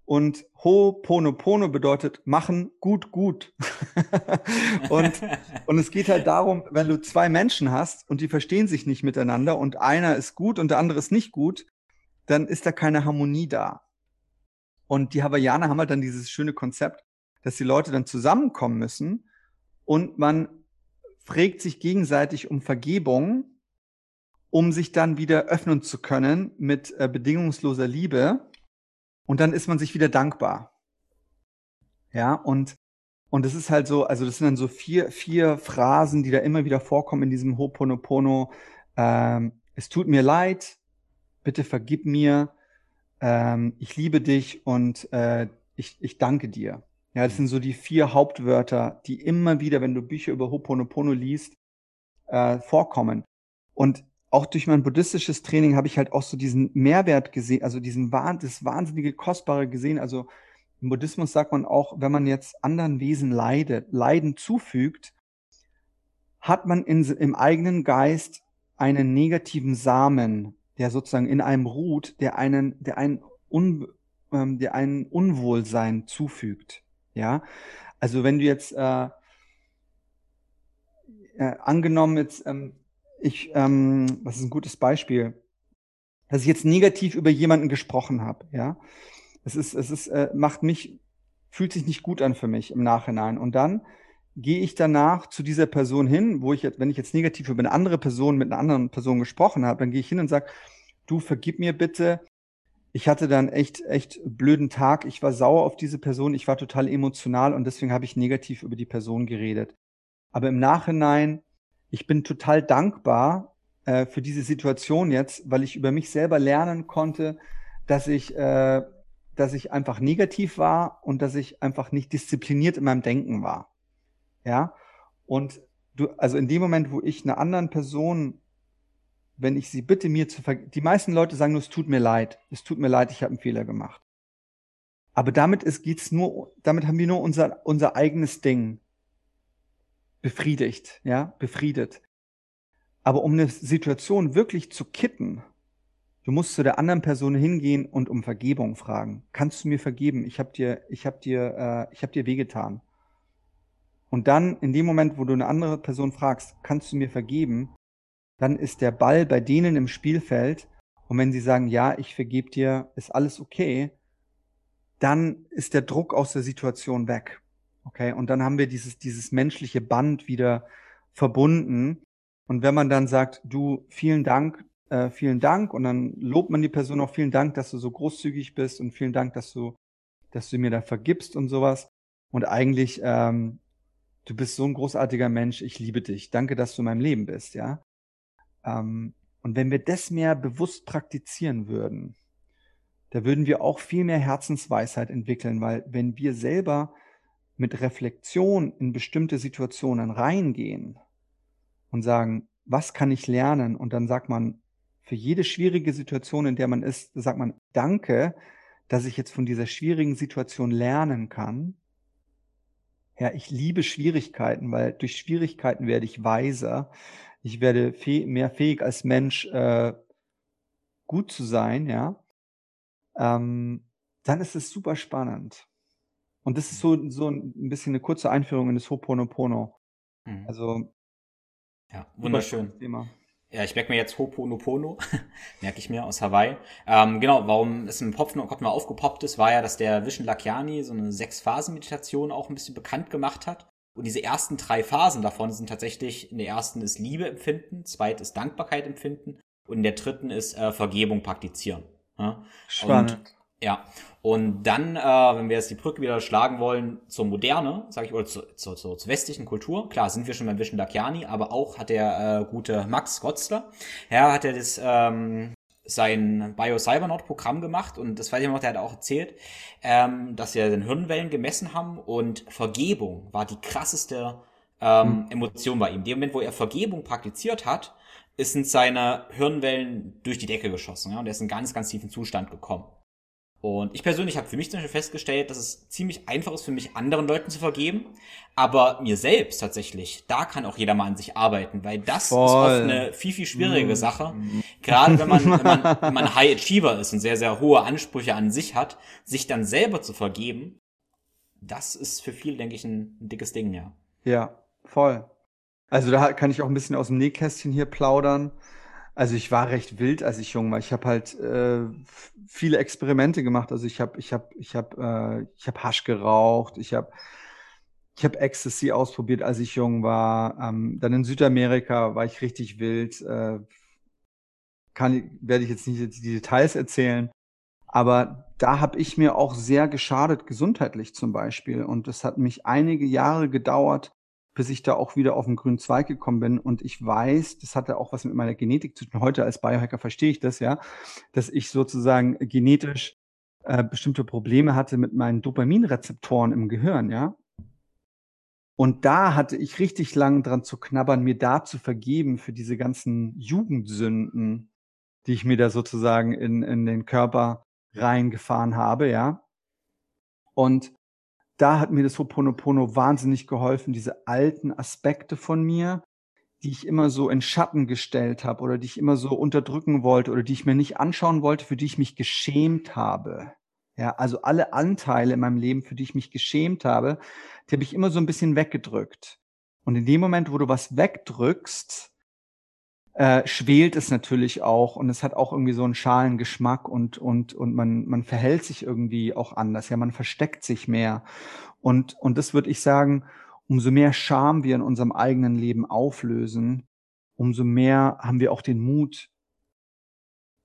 und Ho Pono Pono bedeutet machen gut gut. und, und es geht halt darum, wenn du zwei Menschen hast und die verstehen sich nicht miteinander und einer ist gut und der andere ist nicht gut, dann ist da keine Harmonie da. Und die Hawaiianer haben halt dann dieses schöne Konzept, dass die Leute dann zusammenkommen müssen und man fragt sich gegenseitig um Vergebung um sich dann wieder öffnen zu können mit äh, bedingungsloser Liebe. Und dann ist man sich wieder dankbar. Ja, und, und das ist halt so, also das sind dann so vier, vier Phrasen, die da immer wieder vorkommen in diesem Ho'oponopono. Ähm, es tut mir leid, bitte vergib mir, ähm, ich liebe dich und äh, ich, ich danke dir. Ja, das sind so die vier Hauptwörter, die immer wieder, wenn du Bücher über Ho'oponopono liest, äh, vorkommen. Und auch durch mein buddhistisches Training habe ich halt auch so diesen Mehrwert gesehen, also diesen das wahnsinnige Kostbare gesehen. Also im Buddhismus sagt man auch, wenn man jetzt anderen Wesen leidet, Leiden zufügt, hat man in, im eigenen Geist einen negativen Samen, der sozusagen in einem ruht, der einen, der einen, Un, ähm, der einen Unwohlsein zufügt. Ja, also wenn du jetzt äh, äh, angenommen jetzt ähm, ich, ähm, was ist ein gutes Beispiel, dass ich jetzt negativ über jemanden gesprochen habe, ja. Es ist, es ist, äh, macht mich, fühlt sich nicht gut an für mich im Nachhinein. Und dann gehe ich danach zu dieser Person hin, wo ich jetzt, wenn ich jetzt negativ über eine andere Person mit einer anderen Person gesprochen habe, dann gehe ich hin und sage, du vergib mir bitte. Ich hatte dann echt, echt blöden Tag. Ich war sauer auf diese Person. Ich war total emotional und deswegen habe ich negativ über die Person geredet. Aber im Nachhinein ich bin total dankbar äh, für diese Situation jetzt, weil ich über mich selber lernen konnte, dass ich, äh, dass ich einfach negativ war und dass ich einfach nicht diszipliniert in meinem Denken war. Ja. Und du, also in dem Moment, wo ich einer anderen Person, wenn ich sie bitte, mir zu vergeben, die meisten Leute sagen nur, es tut mir leid, es tut mir leid, ich habe einen Fehler gemacht. Aber damit ist, geht's nur, damit haben wir nur unser, unser eigenes Ding befriedigt, ja, befriedet. Aber um eine Situation wirklich zu kitten, du musst zu der anderen Person hingehen und um Vergebung fragen. Kannst du mir vergeben? Ich habe dir, ich habe dir, äh, ich habe dir wehgetan. Und dann in dem Moment, wo du eine andere Person fragst, kannst du mir vergeben, dann ist der Ball bei denen im Spielfeld. Und wenn sie sagen, ja, ich vergebe dir, ist alles okay, dann ist der Druck aus der Situation weg. Okay, und dann haben wir dieses, dieses menschliche Band wieder verbunden. Und wenn man dann sagt, du, vielen Dank, äh, vielen Dank, und dann lobt man die Person auch, vielen Dank, dass du so großzügig bist und vielen Dank, dass du, dass du mir da vergibst und sowas. Und eigentlich, ähm, du bist so ein großartiger Mensch, ich liebe dich. Danke, dass du in meinem Leben bist, ja. Ähm, und wenn wir das mehr bewusst praktizieren würden, da würden wir auch viel mehr Herzensweisheit entwickeln, weil wenn wir selber mit Reflexion in bestimmte Situationen reingehen und sagen, was kann ich lernen? Und dann sagt man, für jede schwierige Situation, in der man ist, sagt man, danke, dass ich jetzt von dieser schwierigen Situation lernen kann. Ja, ich liebe Schwierigkeiten, weil durch Schwierigkeiten werde ich weiser. Ich werde fäh mehr fähig als Mensch äh, gut zu sein, ja. Ähm, dann ist es super spannend. Und das ist so, so ein bisschen eine kurze Einführung in das Ho'oponopono. Mhm. Also. Ja, wunderschön. Ja, ich merke mir jetzt Ho'oponopono, merke ich mir aus Hawaii. Ähm, genau, warum es im Kopf Kopf mal aufgepoppt ist, war ja, dass der Vishen Lakiani so eine Sechs-Phasen-Meditation auch ein bisschen bekannt gemacht hat. Und diese ersten drei Phasen davon sind tatsächlich, in der ersten ist Liebe empfinden, zweit ist Dankbarkeit empfinden und in der dritten ist äh, Vergebung praktizieren. Ja? Spannend. Und ja, und dann, äh, wenn wir jetzt die Brücke wieder schlagen wollen zur Moderne, sage ich, oder zur, zur, zur, zur westlichen Kultur, klar, sind wir schon beim Vision Lakiani, aber auch hat der äh, gute Max Gotzler, ja, hat er das, ähm, sein Bio-Cybernaut-Programm gemacht und das weiß ich noch, der hat auch erzählt, ähm, dass wir den Hirnwellen gemessen haben und Vergebung war die krasseste ähm, mhm. Emotion bei ihm. In dem Moment, wo er Vergebung praktiziert hat, sind seine Hirnwellen durch die Decke geschossen ja, und er ist in einen ganz, ganz tiefen Zustand gekommen. Und ich persönlich habe für mich zum Beispiel festgestellt, dass es ziemlich einfach ist für mich, anderen Leuten zu vergeben. Aber mir selbst tatsächlich, da kann auch jeder mal an sich arbeiten, weil das Voll. ist oft eine viel, viel schwierige mm. Sache. Gerade wenn man, wenn man, wenn man High Achiever ist und sehr, sehr hohe Ansprüche an sich hat, sich dann selber zu vergeben, das ist für viele, denke ich, ein, ein dickes Ding, ja. Ja, voll. Also da kann ich auch ein bisschen aus dem Nähkästchen hier plaudern. Also ich war recht wild, als ich jung war. Ich habe halt äh, viele Experimente gemacht. Also ich habe ich habe ich habe äh, ich habe Hasch geraucht. Ich habe ich habe Ecstasy ausprobiert, als ich jung war. Ähm, dann in Südamerika war ich richtig wild. Äh, kann werde ich jetzt nicht die Details erzählen. Aber da habe ich mir auch sehr geschadet, gesundheitlich zum Beispiel. Und es hat mich einige Jahre gedauert, bis ich da auch wieder auf den grünen Zweig gekommen bin. Und ich weiß, das hatte auch was mit meiner Genetik zu tun. Heute als Biohacker verstehe ich das, ja, dass ich sozusagen genetisch äh, bestimmte Probleme hatte mit meinen Dopaminrezeptoren im Gehirn, ja. Und da hatte ich richtig lang dran zu knabbern, mir da zu vergeben für diese ganzen Jugendsünden, die ich mir da sozusagen in, in den Körper reingefahren habe, ja. Und da hat mir das Ho'oponopono wahnsinnig geholfen, diese alten Aspekte von mir, die ich immer so in Schatten gestellt habe oder die ich immer so unterdrücken wollte oder die ich mir nicht anschauen wollte, für die ich mich geschämt habe. Ja, also alle Anteile in meinem Leben, für die ich mich geschämt habe, die habe ich immer so ein bisschen weggedrückt. Und in dem Moment, wo du was wegdrückst, äh, schwelt es natürlich auch und es hat auch irgendwie so einen schalen Geschmack und, und, und man, man verhält sich irgendwie auch anders. Ja, man versteckt sich mehr. Und, und das würde ich sagen, umso mehr Scham wir in unserem eigenen Leben auflösen, umso mehr haben wir auch den Mut,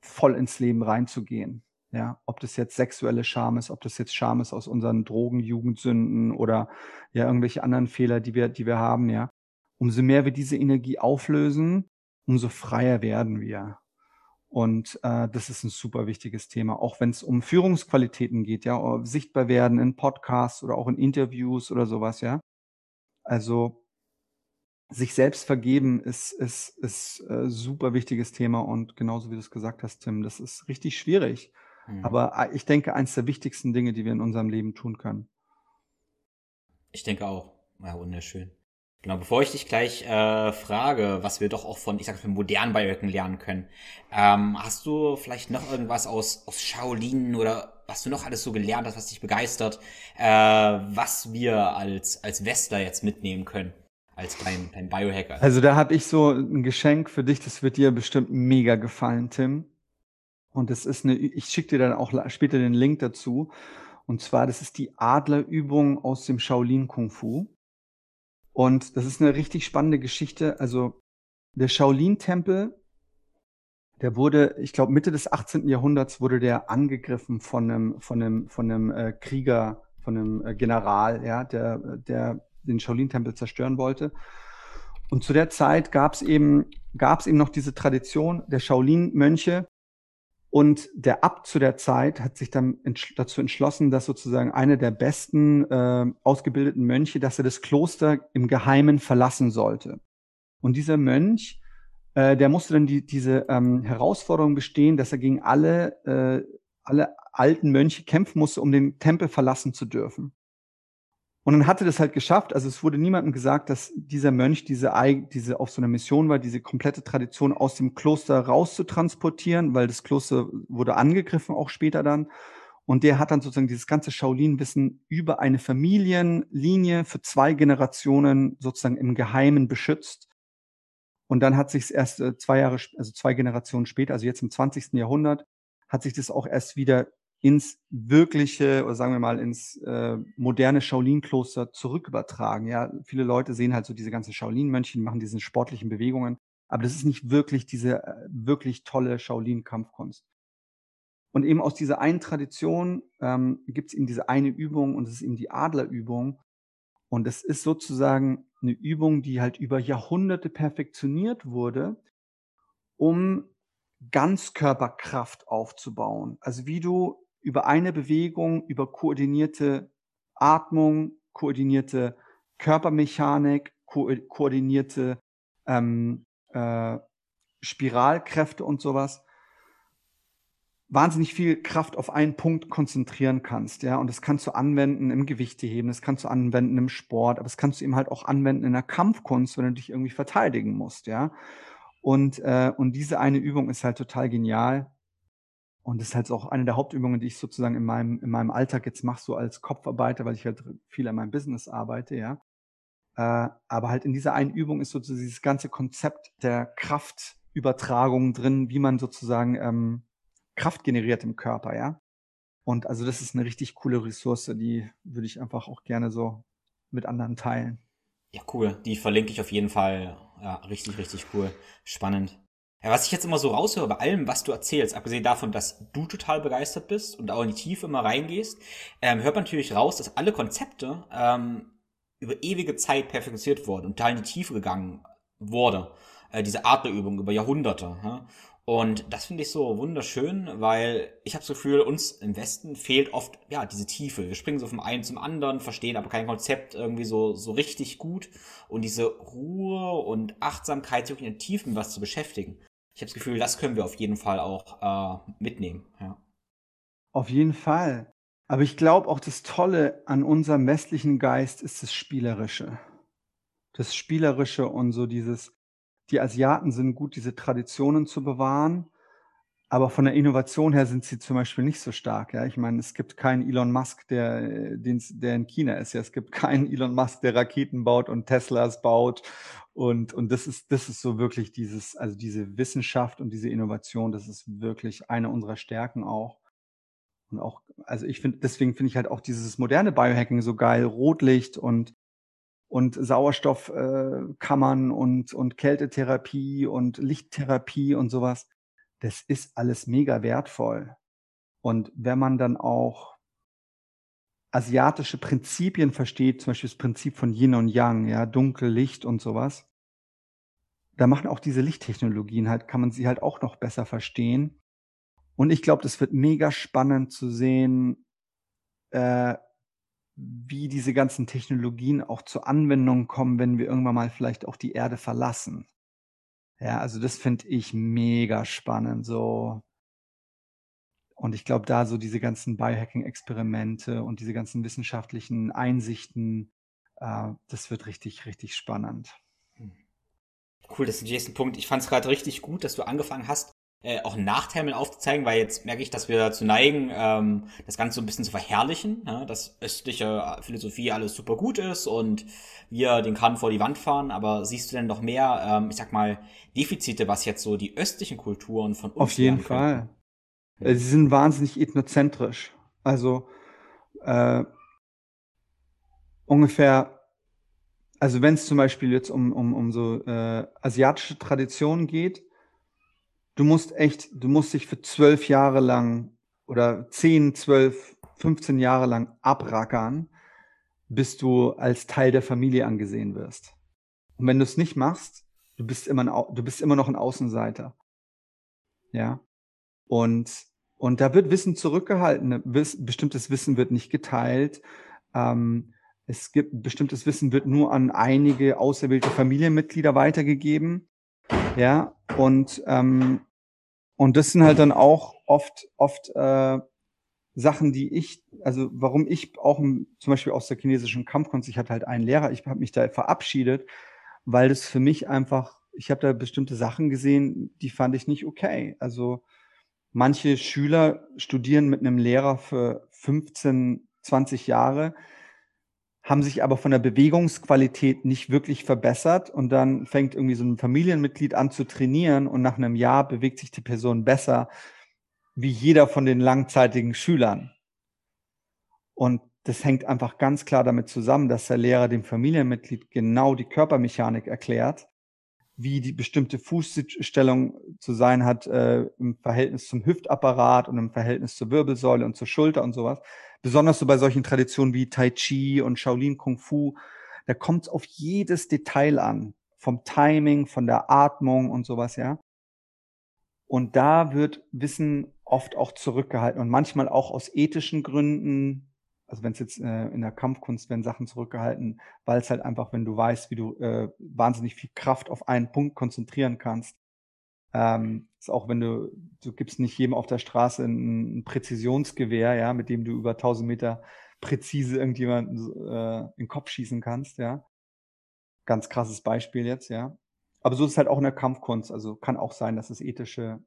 voll ins Leben reinzugehen. Ja, ob das jetzt sexuelle Scham ist, ob das jetzt Scham ist aus unseren Drogen, Jugendsünden oder ja irgendwelche anderen Fehler, die wir, die wir haben, ja. Umso mehr wir diese Energie auflösen, umso freier werden wir. Und äh, das ist ein super wichtiges Thema, auch wenn es um Führungsqualitäten geht, ja, sichtbar werden in Podcasts oder auch in Interviews oder sowas, ja. Also sich selbst vergeben ist ist ist äh, super wichtiges Thema und genauso wie du es gesagt hast, Tim, das ist richtig schwierig. Mhm. Aber äh, ich denke, eins der wichtigsten Dinge, die wir in unserem Leben tun können. Ich denke auch. Ja, wunderschön. Genau, bevor ich dich gleich äh, frage, was wir doch auch von, ich sag mal, modernen Biohacken lernen können, ähm, hast du vielleicht noch irgendwas aus, aus Shaolin oder was du noch alles so gelernt hast, was dich begeistert, äh, was wir als, als Westler jetzt mitnehmen können? Als dein, dein Biohacker. Also da habe ich so ein Geschenk für dich, das wird dir bestimmt mega gefallen, Tim. Und das ist eine, ich schicke dir dann auch später den Link dazu. Und zwar, das ist die Adlerübung aus dem Shaolin Kung Fu. Und das ist eine richtig spannende Geschichte. Also der Shaolin-Tempel, der wurde, ich glaube, Mitte des 18. Jahrhunderts wurde der angegriffen von einem, von einem, von einem äh, Krieger, von einem äh, General, ja, der, der den Shaolin-Tempel zerstören wollte. Und zu der Zeit gab es eben, gab es eben noch diese Tradition der Shaolin-Mönche, und der Abt zu der Zeit hat sich dann entsch dazu entschlossen, dass sozusagen einer der besten äh, ausgebildeten Mönche, dass er das Kloster im Geheimen verlassen sollte. Und dieser Mönch, äh, der musste dann die, diese ähm, Herausforderung bestehen, dass er gegen alle, äh, alle alten Mönche kämpfen musste, um den Tempel verlassen zu dürfen. Und dann hatte das halt geschafft. Also es wurde niemandem gesagt, dass dieser Mönch diese, diese auf so einer Mission war, diese komplette Tradition aus dem Kloster rauszutransportieren, weil das Kloster wurde angegriffen auch später dann. Und der hat dann sozusagen dieses ganze Shaolin-Wissen über eine Familienlinie für zwei Generationen sozusagen im Geheimen beschützt. Und dann hat sich es erst äh, zwei Jahre, also zwei Generationen später, also jetzt im 20. Jahrhundert, hat sich das auch erst wieder ins wirkliche, oder sagen wir mal, ins äh, moderne Shaolin-Kloster zurückübertragen. Ja, viele Leute sehen halt so diese ganzen Shaolin-Mönche, die machen diese sportlichen Bewegungen, aber das ist nicht wirklich diese äh, wirklich tolle Shaolin-Kampfkunst. Und eben aus dieser einen Tradition ähm, gibt es eben diese eine Übung und das ist eben die Adlerübung. Und es ist sozusagen eine Übung, die halt über Jahrhunderte perfektioniert wurde, um Ganzkörperkraft aufzubauen. Also wie du über eine Bewegung, über koordinierte Atmung, koordinierte Körpermechanik, ko koordinierte ähm, äh, Spiralkräfte und sowas, wahnsinnig viel Kraft auf einen Punkt konzentrieren kannst, ja, und das kannst du anwenden im Gewichteheben, das kannst du anwenden im Sport, aber das kannst du eben halt auch anwenden in der Kampfkunst, wenn du dich irgendwie verteidigen musst, ja. Und, äh, und diese eine Übung ist halt total genial. Und das ist halt auch eine der Hauptübungen, die ich sozusagen in meinem, in meinem Alltag jetzt mache, so als Kopfarbeiter, weil ich halt viel an meinem Business arbeite, ja. Äh, aber halt in dieser einen Übung ist sozusagen dieses ganze Konzept der Kraftübertragung drin, wie man sozusagen ähm, Kraft generiert im Körper, ja. Und also das ist eine richtig coole Ressource, die würde ich einfach auch gerne so mit anderen teilen. Ja, cool. Die verlinke ich auf jeden Fall. Ja, richtig, richtig cool. Spannend. Ja, was ich jetzt immer so raushöre bei allem, was du erzählst, abgesehen davon, dass du total begeistert bist und auch in die Tiefe immer reingehst, ähm, hört man natürlich raus, dass alle Konzepte ähm, über ewige Zeit perfektioniert wurden und total in die Tiefe gegangen wurde. Äh, diese Adlerübung über Jahrhunderte. Ja? Und das finde ich so wunderschön, weil ich habe das Gefühl, uns im Westen fehlt oft ja diese Tiefe. Wir springen so vom einen zum anderen, verstehen aber kein Konzept irgendwie so so richtig gut und diese Ruhe und Achtsamkeit, sich in den Tiefen was zu beschäftigen ich habe das Gefühl, das können wir auf jeden Fall auch äh, mitnehmen. Ja. Auf jeden Fall. Aber ich glaube auch das Tolle an unserem westlichen Geist ist das Spielerische. Das Spielerische und so dieses, die Asiaten sind gut, diese Traditionen zu bewahren, aber von der Innovation her sind sie zum Beispiel nicht so stark. Ja, ich meine, es gibt keinen Elon Musk, der, der in China ist. Ja, es gibt keinen Elon Musk, der Raketen baut und Teslas baut und, und das ist, das ist so wirklich dieses, also diese Wissenschaft und diese Innovation, das ist wirklich eine unserer Stärken auch. Und auch, also ich finde, deswegen finde ich halt auch dieses moderne Biohacking so geil, Rotlicht und, und Sauerstoffkammern äh, und, und Kältetherapie und Lichttherapie und sowas. Das ist alles mega wertvoll. Und wenn man dann auch asiatische Prinzipien versteht, zum Beispiel das Prinzip von Yin und Yang, ja, Dunkel, Licht und sowas, da machen auch diese Lichttechnologien halt, kann man sie halt auch noch besser verstehen. Und ich glaube, das wird mega spannend zu sehen, äh, wie diese ganzen Technologien auch zur Anwendung kommen, wenn wir irgendwann mal vielleicht auch die Erde verlassen. Ja, also das finde ich mega spannend, so. Und ich glaube, da so diese ganzen Biohacking-Experimente und diese ganzen wissenschaftlichen Einsichten, äh, das wird richtig, richtig spannend. Cool, das ist ein nächsten Punkt. Ich fand es gerade richtig gut, dass du angefangen hast, äh, auch Nachteile aufzuzeigen, weil jetzt merke ich, dass wir dazu neigen, ähm, das Ganze so ein bisschen zu verherrlichen, ja, dass östliche Philosophie alles super gut ist und wir den Kahn vor die Wand fahren, aber siehst du denn noch mehr, ähm, ich sag mal, Defizite, was jetzt so die östlichen Kulturen von uns Auf jeden Fall. Äh, sie sind wahnsinnig ethnozentrisch. Also äh, ungefähr, also wenn es zum Beispiel jetzt um, um, um so äh, asiatische Traditionen geht, du musst echt, du musst dich für zwölf Jahre lang oder zehn, zwölf, 15 Jahre lang abrackern, bis du als Teil der Familie angesehen wirst. Und wenn du es nicht machst, du bist immer, ein, du bist immer noch ein Außenseiter. Ja. Und, und da wird Wissen zurückgehalten. Wiss, bestimmtes Wissen wird nicht geteilt. Ähm, es gibt bestimmtes Wissen wird nur an einige auserwählte Familienmitglieder weitergegeben. Ja. Und, ähm, und das sind halt dann auch oft, oft äh, Sachen, die ich, also warum ich auch zum Beispiel aus der chinesischen Kampfkunst, ich hatte halt einen Lehrer, ich habe mich da verabschiedet, weil das für mich einfach, ich habe da bestimmte Sachen gesehen, die fand ich nicht okay. Also manche Schüler studieren mit einem Lehrer für 15, 20 Jahre, haben sich aber von der Bewegungsqualität nicht wirklich verbessert und dann fängt irgendwie so ein Familienmitglied an zu trainieren und nach einem Jahr bewegt sich die Person besser wie jeder von den langzeitigen Schülern. Und das hängt einfach ganz klar damit zusammen, dass der Lehrer dem Familienmitglied genau die Körpermechanik erklärt, wie die bestimmte Fußstellung zu sein hat äh, im Verhältnis zum Hüftapparat und im Verhältnis zur Wirbelsäule und zur Schulter und sowas. Besonders so bei solchen Traditionen wie Tai Chi und Shaolin Kung Fu, da kommt es auf jedes Detail an, vom Timing, von der Atmung und sowas, ja. Und da wird Wissen oft auch zurückgehalten und manchmal auch aus ethischen Gründen. Also wenn es jetzt äh, in der Kampfkunst werden Sachen zurückgehalten, weil es halt einfach, wenn du weißt, wie du äh, wahnsinnig viel Kraft auf einen Punkt konzentrieren kannst, ähm, ist auch wenn du, du gibst nicht jedem auf der Straße ein, ein Präzisionsgewehr, ja, mit dem du über 1000 Meter präzise irgendjemanden äh, in den Kopf schießen kannst, ja. Ganz krasses Beispiel jetzt, ja. Aber so ist es halt auch in der Kampfkunst. Also kann auch sein, dass es ethische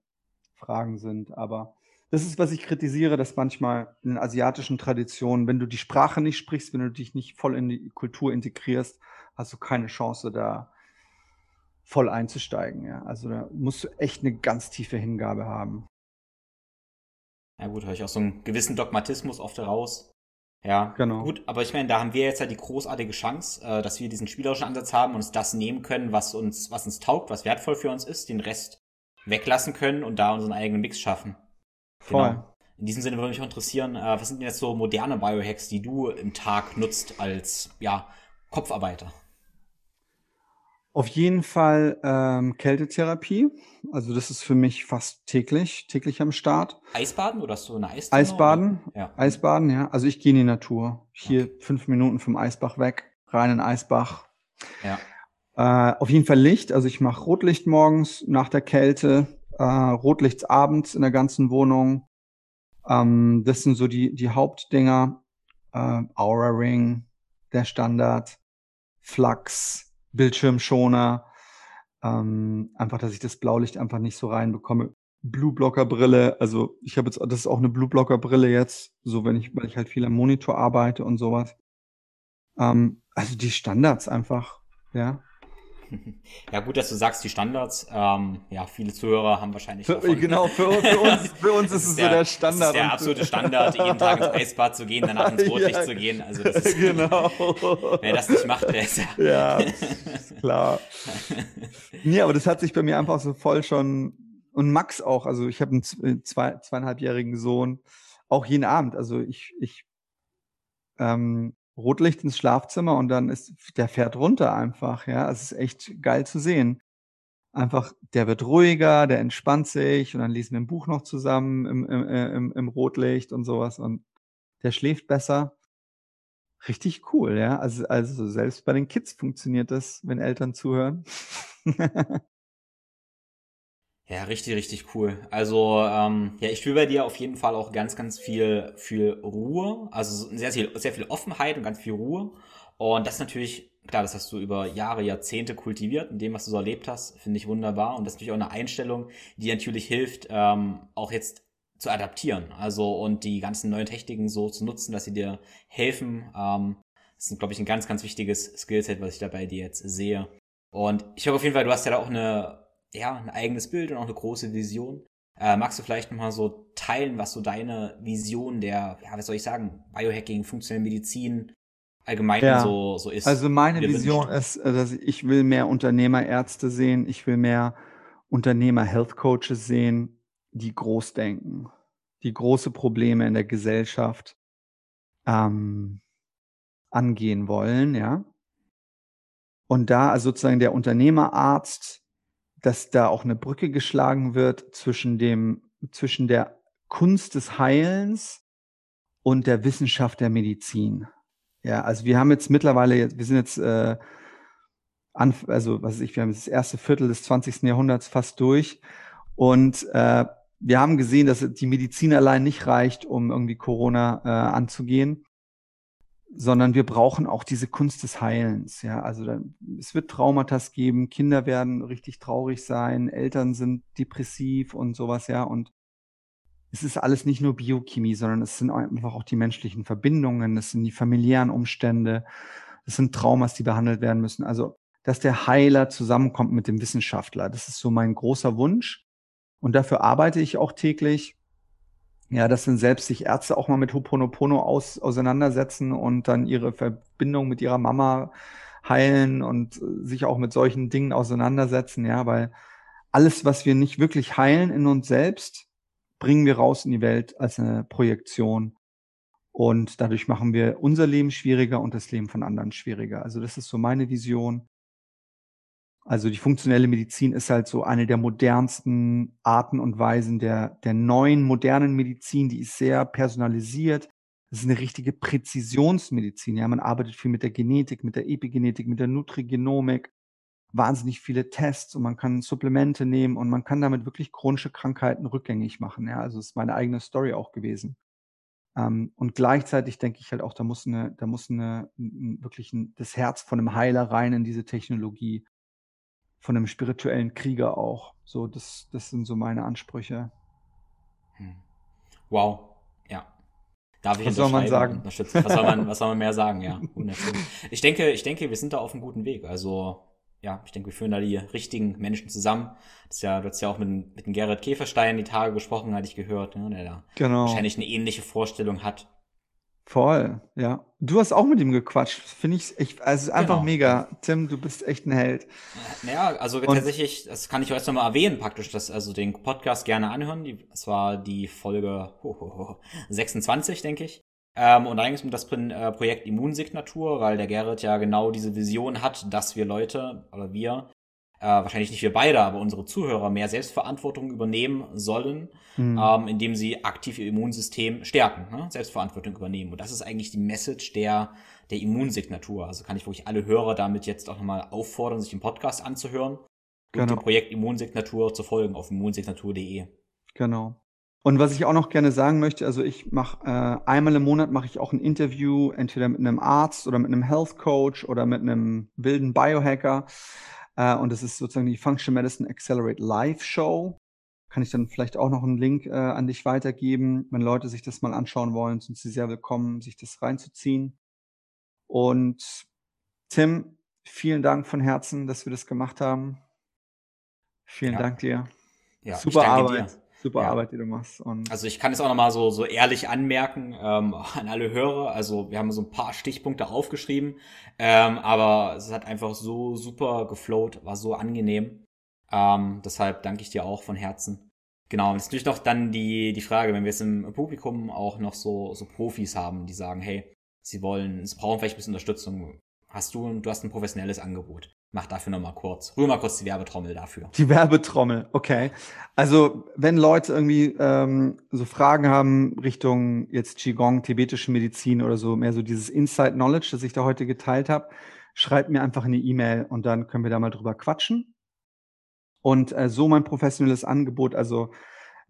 Fragen sind. Aber das ist, was ich kritisiere, dass manchmal in asiatischen Traditionen, wenn du die Sprache nicht sprichst, wenn du dich nicht voll in die Kultur integrierst, hast du keine Chance, da voll einzusteigen. Ja. Also da musst du echt eine ganz tiefe Hingabe haben. Ja gut, höre ich auch so einen gewissen Dogmatismus oft heraus. Ja, genau. Gut, aber ich meine, da haben wir jetzt ja die großartige Chance, äh, dass wir diesen spielerischen Ansatz haben und uns das nehmen können, was uns, was uns taugt, was wertvoll für uns ist, den Rest weglassen können und da unseren eigenen Mix schaffen. Voll. Genau. In diesem Sinne würde mich interessieren, äh, was sind denn jetzt so moderne Biohacks, die du im Tag nutzt als ja, Kopfarbeiter? Auf jeden Fall ähm, Kältetherapie. Also das ist für mich fast täglich, täglich am Start. Eisbaden oder hast du eine Eistonne? Eisbaden, ja. Eisbaden, ja. Also ich gehe in die Natur. Hier okay. fünf Minuten vom Eisbach weg, rein in den Eisbach. Ja. Äh, auf jeden Fall Licht. Also ich mache Rotlicht morgens nach der Kälte, äh, Rotlicht abends in der ganzen Wohnung. Ähm, das sind so die, die Hauptdinger. Äh, Aura Ring, der Standard, Flux, Bildschirmschoner. Ähm, einfach, dass ich das Blaulicht einfach nicht so reinbekomme. Blue Blocker Brille, also ich habe jetzt, das ist auch eine Blue Blocker Brille jetzt, so wenn ich, weil ich halt viel am Monitor arbeite und sowas. Ähm, also die Standards einfach, ja. Ja, gut, dass du sagst, die Standards. Ähm, ja, viele Zuhörer haben wahrscheinlich. Für, genau, für, für, uns, für uns ist es der, so der Standard. Das ist der absolute Standard, jeden Tag ins Eisbad zu gehen, danach ins Rotlicht ja, zu gehen. Also das ist, genau. wer das nicht macht, der ist ja. Ja, klar. nee, aber das hat sich bei mir einfach so voll schon. Und Max auch, also ich habe einen äh, zwei, zweieinhalbjährigen Sohn, auch jeden Abend. Also ich, ich ähm, Rotlicht ins Schlafzimmer und dann ist, der fährt runter einfach, ja. Es ist echt geil zu sehen. Einfach, der wird ruhiger, der entspannt sich und dann lesen wir ein Buch noch zusammen im, im, im, im Rotlicht und sowas und der schläft besser. Richtig cool, ja. Also, also selbst bei den Kids funktioniert das, wenn Eltern zuhören. Ja, richtig, richtig cool. Also, ähm, ja, ich spüre bei dir auf jeden Fall auch ganz, ganz viel, viel Ruhe. Also sehr, sehr, sehr viel Offenheit und ganz viel Ruhe. Und das natürlich, klar, das hast du über Jahre, Jahrzehnte kultiviert, in dem, was du so erlebt hast, finde ich wunderbar. Und das ist natürlich auch eine Einstellung, die natürlich hilft, ähm, auch jetzt zu adaptieren. Also und die ganzen neuen Techniken so zu nutzen, dass sie dir helfen. Ähm, das ist, glaube ich, ein ganz, ganz wichtiges Skillset, was ich da bei dir jetzt sehe. Und ich hoffe auf jeden Fall, du hast ja da auch eine ja, ein eigenes Bild und auch eine große Vision. Äh, magst du vielleicht nochmal so teilen, was so deine Vision der, ja, was soll ich sagen, Biohacking, funktionelle Medizin allgemein ja. so, so ist? Also meine Vision ist, äh, dass ich will mehr Unternehmerärzte sehen, ich will mehr Unternehmer-Health Coaches sehen, die groß denken, die große Probleme in der Gesellschaft ähm, angehen wollen, ja. Und da also sozusagen der Unternehmerarzt, dass da auch eine Brücke geschlagen wird zwischen dem, zwischen der Kunst des Heilens und der Wissenschaft der Medizin. Ja, also wir haben jetzt mittlerweile, wir sind jetzt, äh, an, also was weiß ich, wir haben das erste Viertel des 20. Jahrhunderts fast durch und äh, wir haben gesehen, dass die Medizin allein nicht reicht, um irgendwie Corona äh, anzugehen, sondern wir brauchen auch diese Kunst des Heilens. Ja, also dann, es wird Traumata geben, Kinder werden richtig traurig sein, Eltern sind depressiv und sowas, ja, und es ist alles nicht nur Biochemie, sondern es sind einfach auch die menschlichen Verbindungen, es sind die familiären Umstände, es sind Traumas, die behandelt werden müssen. Also, dass der Heiler zusammenkommt mit dem Wissenschaftler, das ist so mein großer Wunsch. Und dafür arbeite ich auch täglich. Ja, dass dann selbst sich Ärzte auch mal mit Hoponopono aus, auseinandersetzen und dann ihre Verbindung mit ihrer Mama heilen und sich auch mit solchen Dingen auseinandersetzen, ja, weil alles, was wir nicht wirklich heilen in uns selbst, bringen wir raus in die Welt als eine Projektion. Und dadurch machen wir unser Leben schwieriger und das Leben von anderen schwieriger. Also das ist so meine Vision. Also die funktionelle Medizin ist halt so eine der modernsten Arten und Weisen der, der neuen modernen Medizin. Die ist sehr personalisiert. Das ist eine richtige Präzisionsmedizin. Ja, man arbeitet viel mit der Genetik, mit der Epigenetik, mit der Nutrigenomik. Wahnsinnig viele Tests und man kann Supplemente nehmen und man kann damit wirklich chronische Krankheiten rückgängig machen. Ja, also ist meine eigene Story auch gewesen. Ähm, und gleichzeitig denke ich halt auch, da muss eine, da muss eine, wirklich ein, das Herz von einem Heiler rein in diese Technologie von einem spirituellen Krieger auch. So, das, das sind so meine Ansprüche. Hm. Wow, ja. Darf ich was soll man sagen? Was soll man, was soll man mehr sagen? Ja, Ich denke, ich denke, wir sind da auf einem guten Weg. Also, ja, ich denke, wir führen da die richtigen Menschen zusammen. Das ist ja, du hast ja auch mit, mit dem Gerrit Käferstein die Tage gesprochen, hatte ich gehört, ne, der da genau. wahrscheinlich eine ähnliche Vorstellung hat Voll, ja. Du hast auch mit ihm gequatscht. Finde ich echt, also es ist einfach genau. mega. Tim, du bist echt ein Held. Naja, also Und tatsächlich, das kann ich euch nochmal erwähnen, praktisch, dass also den Podcast gerne anhören. Die, das war die Folge ho, ho, ho, 26, denke ich. Ähm, und da ging es um das äh, Projekt Immunsignatur, weil der Gerrit ja genau diese Vision hat, dass wir Leute oder wir äh, wahrscheinlich nicht wir beide, aber unsere Zuhörer mehr Selbstverantwortung übernehmen sollen, mhm. ähm, indem sie aktiv ihr Immunsystem stärken, ne? Selbstverantwortung übernehmen. Und das ist eigentlich die Message der, der Immunsignatur. Also kann ich wirklich alle Hörer damit jetzt auch nochmal auffordern, sich den Podcast anzuhören genau. und dem Projekt Immunsignatur zu folgen auf immunsignatur.de. Genau. Und was ich auch noch gerne sagen möchte, also ich mache äh, einmal im Monat mache ich auch ein Interview, entweder mit einem Arzt oder mit einem Health Coach oder mit einem wilden Biohacker. Äh, und das ist sozusagen die Functional Medicine Accelerate Live Show. Kann ich dann vielleicht auch noch einen Link äh, an dich weitergeben. Wenn Leute sich das mal anschauen wollen, sind sie sehr willkommen, sich das reinzuziehen. Und Tim, vielen Dank von Herzen, dass wir das gemacht haben. Vielen ja. Dank dir. Ja, Super Arbeit. Dir. Super ja. Arbeit, die du machst. Und also ich kann es auch nochmal so, so ehrlich anmerken ähm, an alle Hörer. Also wir haben so ein paar Stichpunkte aufgeschrieben, ähm, aber es hat einfach so super geflowt, war so angenehm. Ähm, deshalb danke ich dir auch von Herzen. Genau, und jetzt natürlich noch dann die, die Frage, wenn wir jetzt im Publikum auch noch so, so Profis haben, die sagen, hey, sie wollen, sie brauchen vielleicht ein bisschen Unterstützung. Hast du, du hast ein professionelles Angebot. Mach dafür nochmal kurz. Rühr mal kurz die Werbetrommel dafür. Die Werbetrommel, okay. Also, wenn Leute irgendwie ähm, so Fragen haben Richtung jetzt Qigong, tibetische Medizin oder so, mehr so dieses Inside Knowledge, das ich da heute geteilt habe, schreibt mir einfach eine E-Mail und dann können wir da mal drüber quatschen. Und äh, so mein professionelles Angebot, also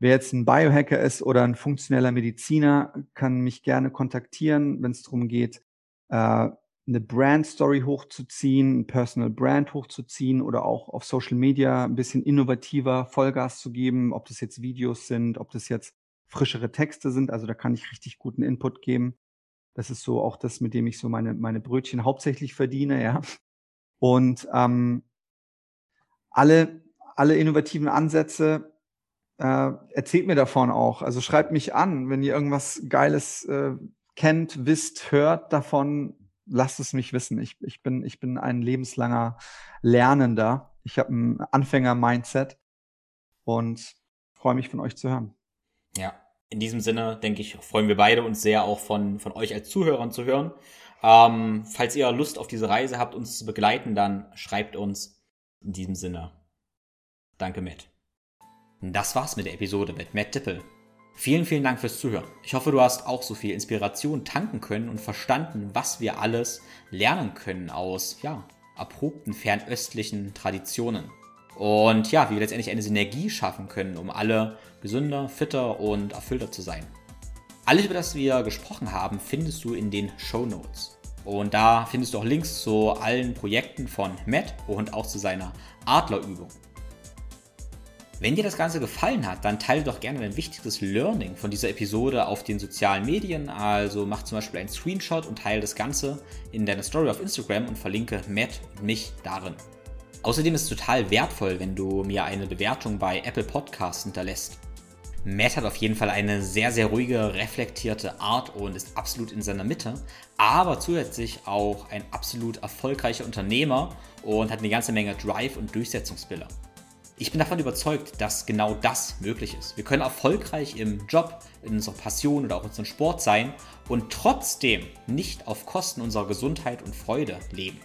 wer jetzt ein Biohacker ist oder ein funktioneller Mediziner, kann mich gerne kontaktieren, wenn es darum geht, äh, eine Brand Story hochzuziehen, ein Personal Brand hochzuziehen oder auch auf Social Media ein bisschen innovativer Vollgas zu geben, ob das jetzt Videos sind, ob das jetzt frischere Texte sind. Also da kann ich richtig guten Input geben. Das ist so auch das, mit dem ich so meine, meine Brötchen hauptsächlich verdiene, ja. Und ähm, alle, alle innovativen Ansätze äh, erzählt mir davon auch. Also schreibt mich an, wenn ihr irgendwas Geiles äh, kennt, wisst, hört davon, lasst es mich wissen. Ich, ich, bin, ich bin ein lebenslanger Lernender. Ich habe ein Anfänger-Mindset und freue mich von euch zu hören. Ja, in diesem Sinne, denke ich, freuen wir beide uns sehr, auch von, von euch als Zuhörern zu hören. Ähm, falls ihr Lust auf diese Reise habt, uns zu begleiten, dann schreibt uns. In diesem Sinne. Danke, Matt. Das war's mit der Episode mit Matt Dippel. Vielen, vielen Dank fürs Zuhören. Ich hoffe, du hast auch so viel Inspiration tanken können und verstanden, was wir alles lernen können aus, ja, erprobten fernöstlichen Traditionen. Und ja, wie wir letztendlich eine Synergie schaffen können, um alle gesünder, fitter und erfüllter zu sein. Alles, über das wir gesprochen haben, findest du in den Show Notes. Und da findest du auch Links zu allen Projekten von Matt und auch zu seiner Adlerübung. Wenn dir das Ganze gefallen hat, dann teile doch gerne dein wichtigstes Learning von dieser Episode auf den sozialen Medien. Also mach zum Beispiel einen Screenshot und teile das Ganze in deiner Story auf Instagram und verlinke Matt und mich darin. Außerdem ist es total wertvoll, wenn du mir eine Bewertung bei Apple Podcasts hinterlässt. Matt hat auf jeden Fall eine sehr, sehr ruhige, reflektierte Art und ist absolut in seiner Mitte, aber zusätzlich auch ein absolut erfolgreicher Unternehmer und hat eine ganze Menge Drive und Durchsetzungswille. Ich bin davon überzeugt, dass genau das möglich ist. Wir können erfolgreich im Job, in unserer Passion oder auch in unserem Sport sein und trotzdem nicht auf Kosten unserer Gesundheit und Freude leben.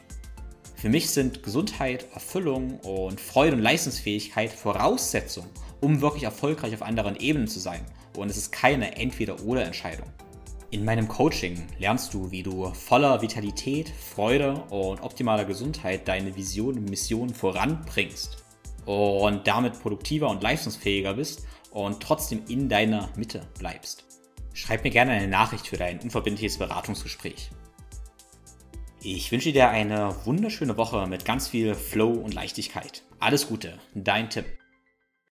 Für mich sind Gesundheit, Erfüllung und Freude und Leistungsfähigkeit Voraussetzungen, um wirklich erfolgreich auf anderen Ebenen zu sein. Und es ist keine Entweder-oder-Entscheidung. In meinem Coaching lernst du, wie du voller Vitalität, Freude und optimaler Gesundheit deine Vision und Mission voranbringst und damit produktiver und leistungsfähiger bist und trotzdem in deiner Mitte bleibst. Schreib mir gerne eine Nachricht für dein unverbindliches Beratungsgespräch. Ich wünsche dir eine wunderschöne Woche mit ganz viel Flow und Leichtigkeit. Alles Gute, dein Tipp.